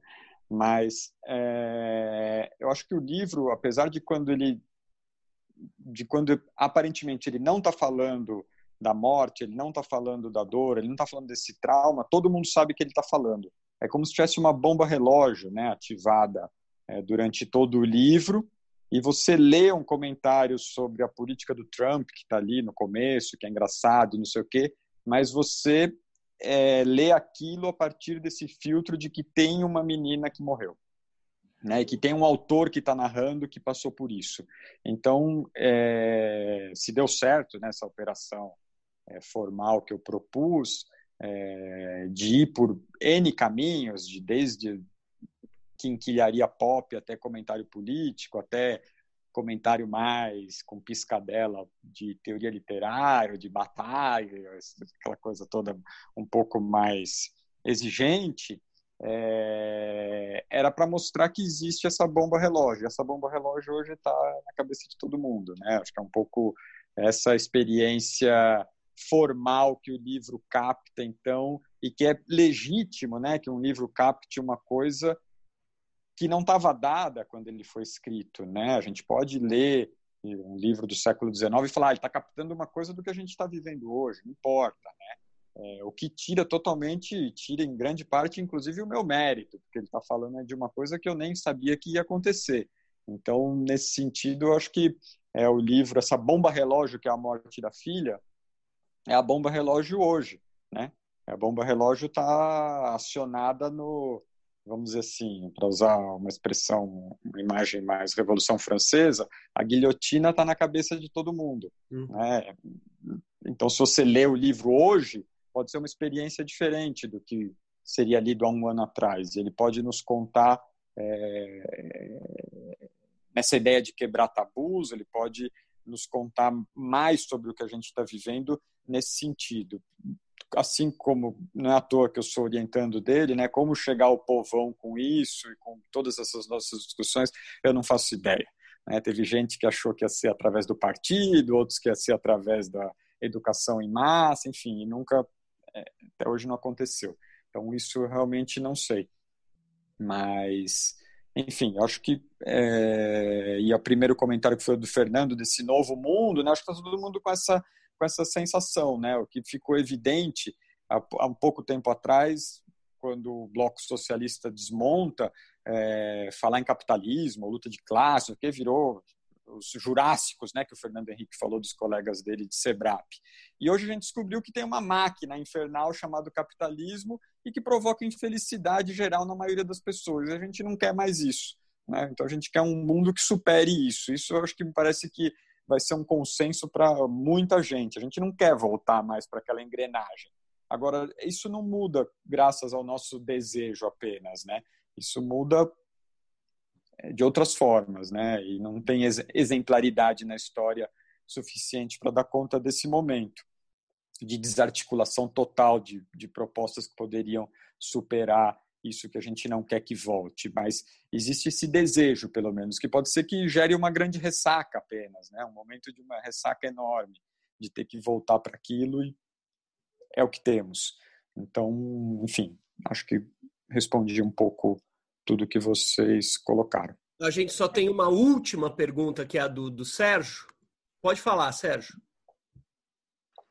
mas é, eu acho que o livro, apesar de quando ele, de quando aparentemente ele não está falando da morte, ele não está falando da dor, ele não está falando desse trauma, todo mundo sabe que ele está falando. É como se tivesse uma bomba relógio, né, ativada é, durante todo o livro. E você lê um comentário sobre a política do Trump que está ali no começo, que é engraçado, não sei o quê, mas você é, lê aquilo a partir desse filtro de que tem uma menina que morreu. Né, e que tem um autor que está narrando que passou por isso. Então, é, se deu certo nessa operação é, formal que eu propus, é, de ir por N caminhos, de desde quinquilharia pop até comentário político, até comentário mais com piscadela de teoria literária, de batalha, aquela coisa toda um pouco mais exigente, é, era para mostrar que existe essa bomba relógio. Essa bomba relógio hoje está na cabeça de todo mundo, né? Acho que é um pouco essa experiência formal que o livro capta, então, e que é legítimo, né? Que um livro capte uma coisa que não estava dada quando ele foi escrito. Né? A gente pode ler um livro do século XIX e falar, ah, ele está captando uma coisa do que a gente está vivendo hoje, não importa. Né? É, o que tira totalmente, tira em grande parte, inclusive, o meu mérito, porque ele está falando de uma coisa que eu nem sabia que ia acontecer. Então, nesse sentido, eu acho que é o livro, essa bomba relógio que é a morte da filha, é a bomba relógio hoje, né? A bomba relógio está acionada no, vamos dizer assim, para usar uma expressão, uma imagem mais Revolução Francesa, a guilhotina está na cabeça de todo mundo. Uhum. Né? Então, se você lê o livro hoje, pode ser uma experiência diferente do que seria lido há um ano atrás. Ele pode nos contar é, nessa ideia de quebrar tabus, ele pode nos contar mais sobre o que a gente está vivendo nesse sentido assim como não é à toa que eu sou orientando dele, né, como chegar ao povão com isso e com todas essas nossas discussões, eu não faço ideia. Né? Teve gente que achou que ia ser através do partido, outros que ia ser através da educação em massa, enfim, nunca, é, até hoje não aconteceu. Então, isso eu realmente não sei. Mas, enfim, acho que. É, e o primeiro comentário que foi do Fernando, desse novo mundo, né? acho que está todo mundo com essa com essa sensação, né? O que ficou evidente há, há um pouco tempo atrás, quando o bloco socialista desmonta, é, falar em capitalismo, luta de classe, o que virou os jurássicos, né, que o Fernando Henrique falou dos colegas dele de Sebrap. E hoje a gente descobriu que tem uma máquina infernal chamada capitalismo e que provoca infelicidade geral na maioria das pessoas. A gente não quer mais isso. Né? Então a gente quer um mundo que supere isso. Isso eu acho que me parece que vai ser um consenso para muita gente. A gente não quer voltar mais para aquela engrenagem. Agora, isso não muda graças ao nosso desejo apenas, né? Isso muda é, de outras formas, né? E não tem exemplaridade na história suficiente para dar conta desse momento de desarticulação total de, de propostas que poderiam superar isso que a gente não quer que volte, mas existe esse desejo, pelo menos, que pode ser que gere uma grande ressaca apenas, né? Um momento de uma ressaca enorme, de ter que voltar para aquilo e é o que temos. Então, enfim, acho que respondi um pouco tudo que vocês colocaram. A gente só tem uma última pergunta, que é a do, do Sérgio. Pode falar, Sérgio.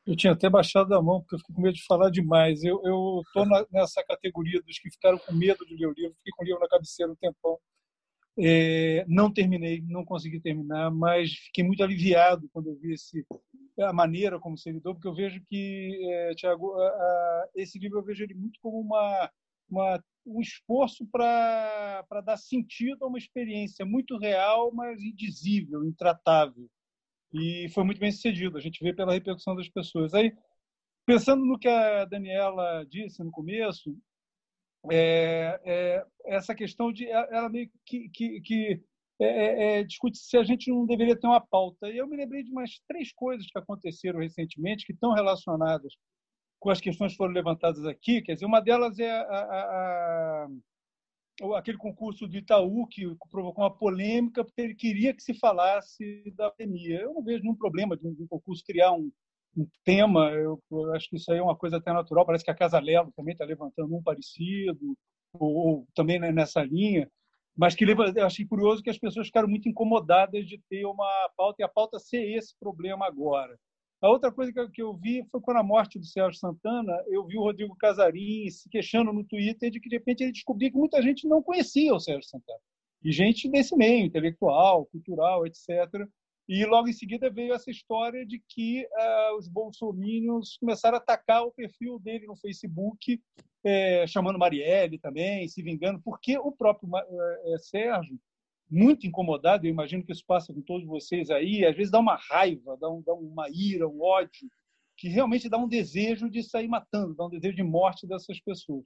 Eu tinha até baixado a mão, porque eu fico com medo de falar demais. Eu estou nessa categoria dos que ficaram com medo de ler o livro, fiquei com o livro na cabeceira um tempão. É, não terminei, não consegui terminar, mas fiquei muito aliviado quando eu vi esse, a maneira como você lidou, porque eu vejo que, é, Tiago, esse livro eu vejo ele muito como uma, uma um esforço para dar sentido a uma experiência muito real, mas indizível, intratável e foi muito bem sucedido. A gente vê pela repercussão das pessoas. Aí, pensando no que a Daniela disse no começo, é, é, essa questão de ela meio que, que, que é, é, é, discute se a gente não deveria ter uma pauta. E eu me lembrei de umas três coisas que aconteceram recentemente que estão relacionadas com as questões que foram levantadas aqui. Quer dizer, uma delas é a, a aquele concurso do Itaú que provocou uma polêmica porque ele queria que se falasse da pandemia. Eu não vejo nenhum problema de um, concurso criar um, um tema. Eu, eu, acho que isso aí é uma coisa até natural. Parece que a Casa Lelo também está levantando um parecido, ou, ou também nessa linha. Mas que eu achei curioso que as pessoas ficaram muito incomodadas de ter uma pauta e a pauta ser esse problema agora. A outra coisa que eu vi foi quando a morte do Sérgio Santana, eu vi o Rodrigo Casarim se queixando no Twitter de que, de repente, ele descobriu que muita gente não conhecia o Sérgio Santana. E gente desse meio, intelectual, cultural, etc. E logo em seguida veio essa história de que uh, os bolsominions começaram a atacar o perfil dele no Facebook, eh, chamando Marielle também, se vingando, porque o próprio uh, Sérgio muito incomodado, eu imagino que isso passa com todos vocês aí, às vezes dá uma raiva, dá, um, dá uma ira, um ódio, que realmente dá um desejo de sair matando, dá um desejo de morte dessas pessoas.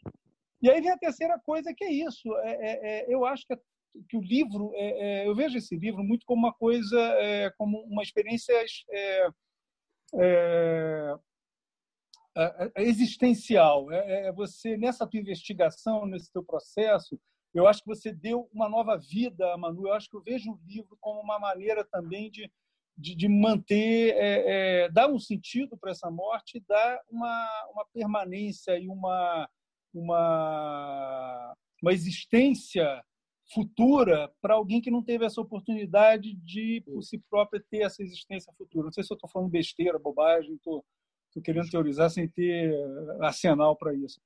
E aí vem a terceira coisa, que é isso. É, é, é eu acho que, que o livro, é, é, eu vejo esse livro muito como uma coisa, é, como uma experiência existencial. É, você, nessa tua investigação, nesse teu processo, eu acho que você deu uma nova vida Manu. Eu acho que eu vejo o livro como uma maneira também de, de, de manter, é, é, dar um sentido para essa morte, dar uma, uma permanência e uma, uma, uma existência futura para alguém que não teve essa oportunidade de, por si própria, ter essa existência futura. Não sei se eu estou falando besteira, bobagem, estou querendo teorizar sem ter arsenal para isso.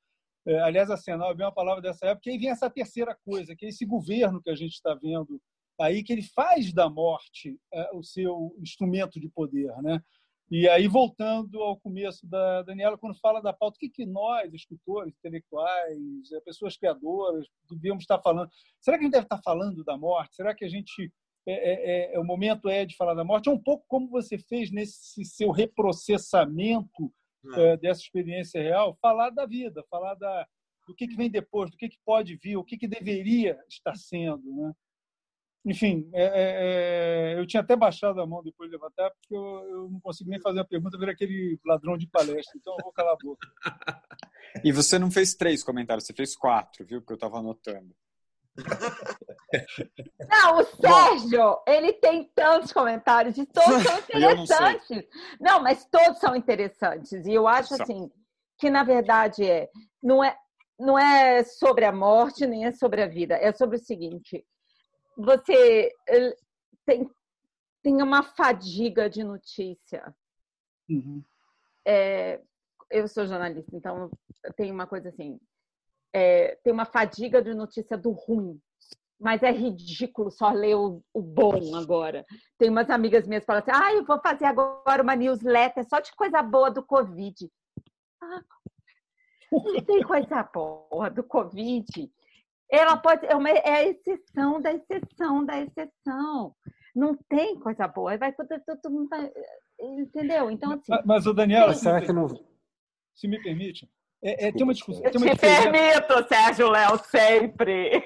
É, aliás, Arsenal é bem uma palavra dessa época. E aí vem essa terceira coisa, que é esse governo que a gente está vendo aí, que ele faz da morte é, o seu instrumento de poder. Né? E aí, voltando ao começo da Daniela, quando fala da pauta, o que, que nós, escritores, intelectuais, é, pessoas criadoras, devemos estar falando? Será que a gente deve estar falando da morte? Será que a gente. É, é, é, o momento é de falar da morte? É um pouco como você fez nesse seu reprocessamento é, dessa experiência real, falar da vida, falar da, do que, que vem depois, do que, que pode vir, o que, que deveria estar sendo. Né? Enfim, é, é, é eu tinha até baixado a mão depois de levantar, porque eu, eu não consigo nem fazer a pergunta, ver aquele ladrão de palestra, então eu vou calar a boca. E você não fez três comentários, você fez quatro, viu? Porque eu estava anotando. Não, o Sérgio, Bom, ele tem tantos comentários e todos são interessantes. Não, não, mas todos são interessantes. E eu acho assim que na verdade é não é não é sobre a morte nem é sobre a vida, é sobre o seguinte: você tem tem uma fadiga de notícia. Uhum. É, eu sou jornalista, então tem uma coisa assim: é, tem uma fadiga de notícia do ruim. Mas é ridículo só ler o, o bom agora. Tem umas amigas minhas que falam assim: ah, eu vou fazer agora uma newsletter só de coisa boa do Covid. Ah, não tem coisa boa do Covid. Ela pode. É, uma, é a exceção da exceção da exceção. não tem coisa boa. Vai todo, todo mundo vai, entendeu? Então assim. Mas, mas o Daniel, será que não. se me permite, é, é, tem uma discussão. Eu Tem uma te diferença, permito, Sérgio Léo, sempre.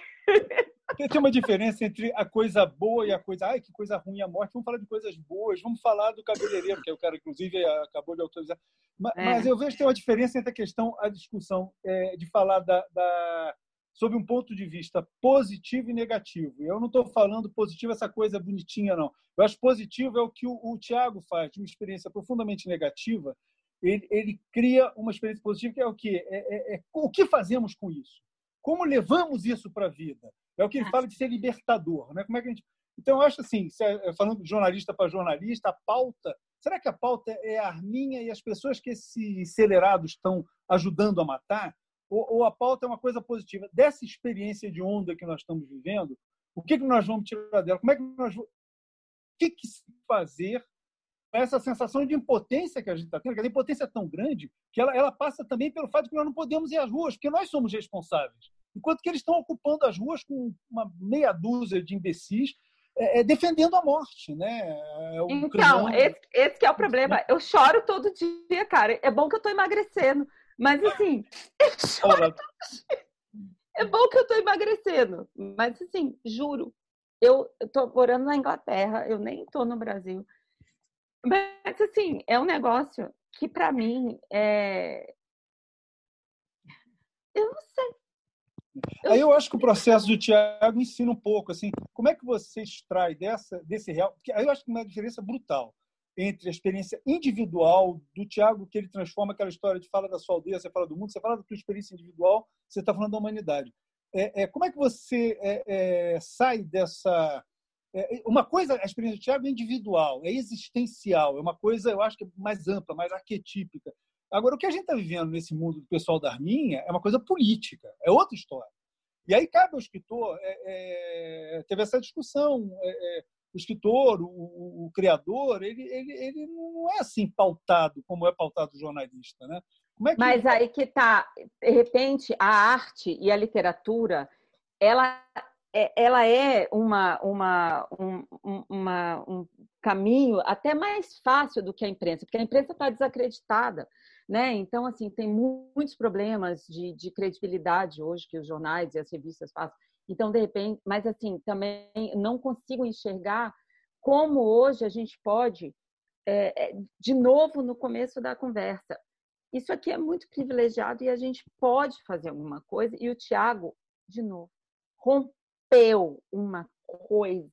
tem uma diferença entre a coisa boa e a coisa. Ai, que coisa ruim a morte. Vamos falar de coisas boas. Vamos falar do cabeleireiro, que é o cara, inclusive, acabou de autorizar. Mas, É. mas eu vejo que tem uma diferença entre a questão, a discussão é, de falar da, da sob um ponto de vista positivo e negativo. E Eu não estou falando positivo essa coisa bonitinha, não. Eu acho positivo é o que o, o Tiago faz, de uma experiência profundamente negativa. Ele, ele cria uma experiência positiva que é o quê? É, é- é o que fazemos com isso? Como levamos isso para a vida? É o que ele fala de ser libertador. Né? Como é que a gente... Então, eu acho assim, é- falando de jornalista para jornalista, a pauta. Será que a pauta é a Arminha e as pessoas que esses acelerados estão ajudando a matar? Ou, ou a pauta é uma coisa positiva? Dessa experiência de onda que nós estamos vivendo, o que, que nós vamos tirar dela? Como é que nós vamos- O que, que se fazer essa sensação de impotência que a gente está tendo? Que a impotência é tão grande que ela, ela passa também pelo fato de que nós não podemos ir às ruas, porque nós somos responsáveis. Enquanto que eles estão ocupando as ruas com uma meia dúzia de imbecis é, é, defendendo a morte, né? É, o Então, crimão- esse, esse que é o problema. Eu choro todo dia, cara. É bom que eu tô emagrecendo. Mas assim, eu choro todo dia. É bom que eu tô emagrecendo. Mas assim, juro. Eu, tô morando na Inglaterra, eu nem tô no Brasil. Mas assim, é um negócio que pra mim é. Eu não sei. Aí eu acho que o processo do Tiago ensina um pouco, assim, como é que você extrai dessa, desse real. Porque aí eu acho que uma diferença brutal entre a experiência individual do Tiago, que ele transforma aquela história de fala da sua aldeia, você fala do mundo, você fala da tua experiência individual, você está falando da humanidade. É, é, como é que você é, é, sai dessa. É, uma coisa, a experiência do Tiago é individual, é existencial, é uma coisa, eu acho que é mais ampla, mais arquetípica. Agora, o que a gente está vivendo nesse mundo do pessoal da Arminha é uma coisa política, é outra história. E aí cabe ao escritor, é, é, teve essa discussão, é, é, o escritor, o, o- criador, ele, ele, ele não é assim pautado como é pautado o jornalista, né? É que Mas aí que tá, de repente, a arte e a literatura, ela ela é uma, uma, um, um- uma, um caminho até mais fácil do que a imprensa, porque a imprensa está desacreditada, né? Então, assim, tem mu- muitos problemas de, de credibilidade hoje que os jornais e as revistas fazem. Então, de repente, mas assim, também não consigo enxergar como hoje a gente pode, é, é, de novo no começo da conversa, isso aqui é muito privilegiado e a gente pode fazer alguma coisa. E o Tiago, de novo, rompeu uma coisa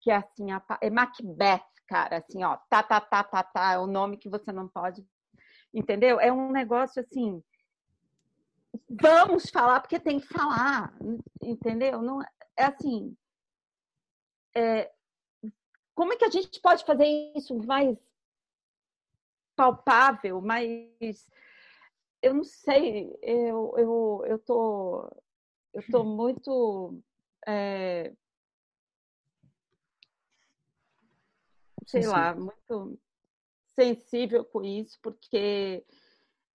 que é assim, é Macbeth, cara, assim, ó, tá, tá, tá, tá, tá, é o nome que você não pode, entendeu? É um negócio assim, vamos falar porque tem que falar, entendeu? Não é é assim, é, como é que a gente pode fazer isso mais palpável, mais eu não sei, eu eu eu tô eu tô muito é, sei Sensível. lá, muito sensível com isso, porque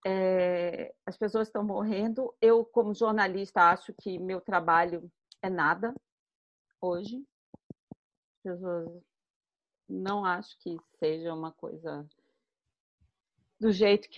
é, as pessoas estão morrendo. Eu, como jornalista, acho que meu trabalho é nada hoje. As pessoas não acho que seja uma coisa do jeito que eu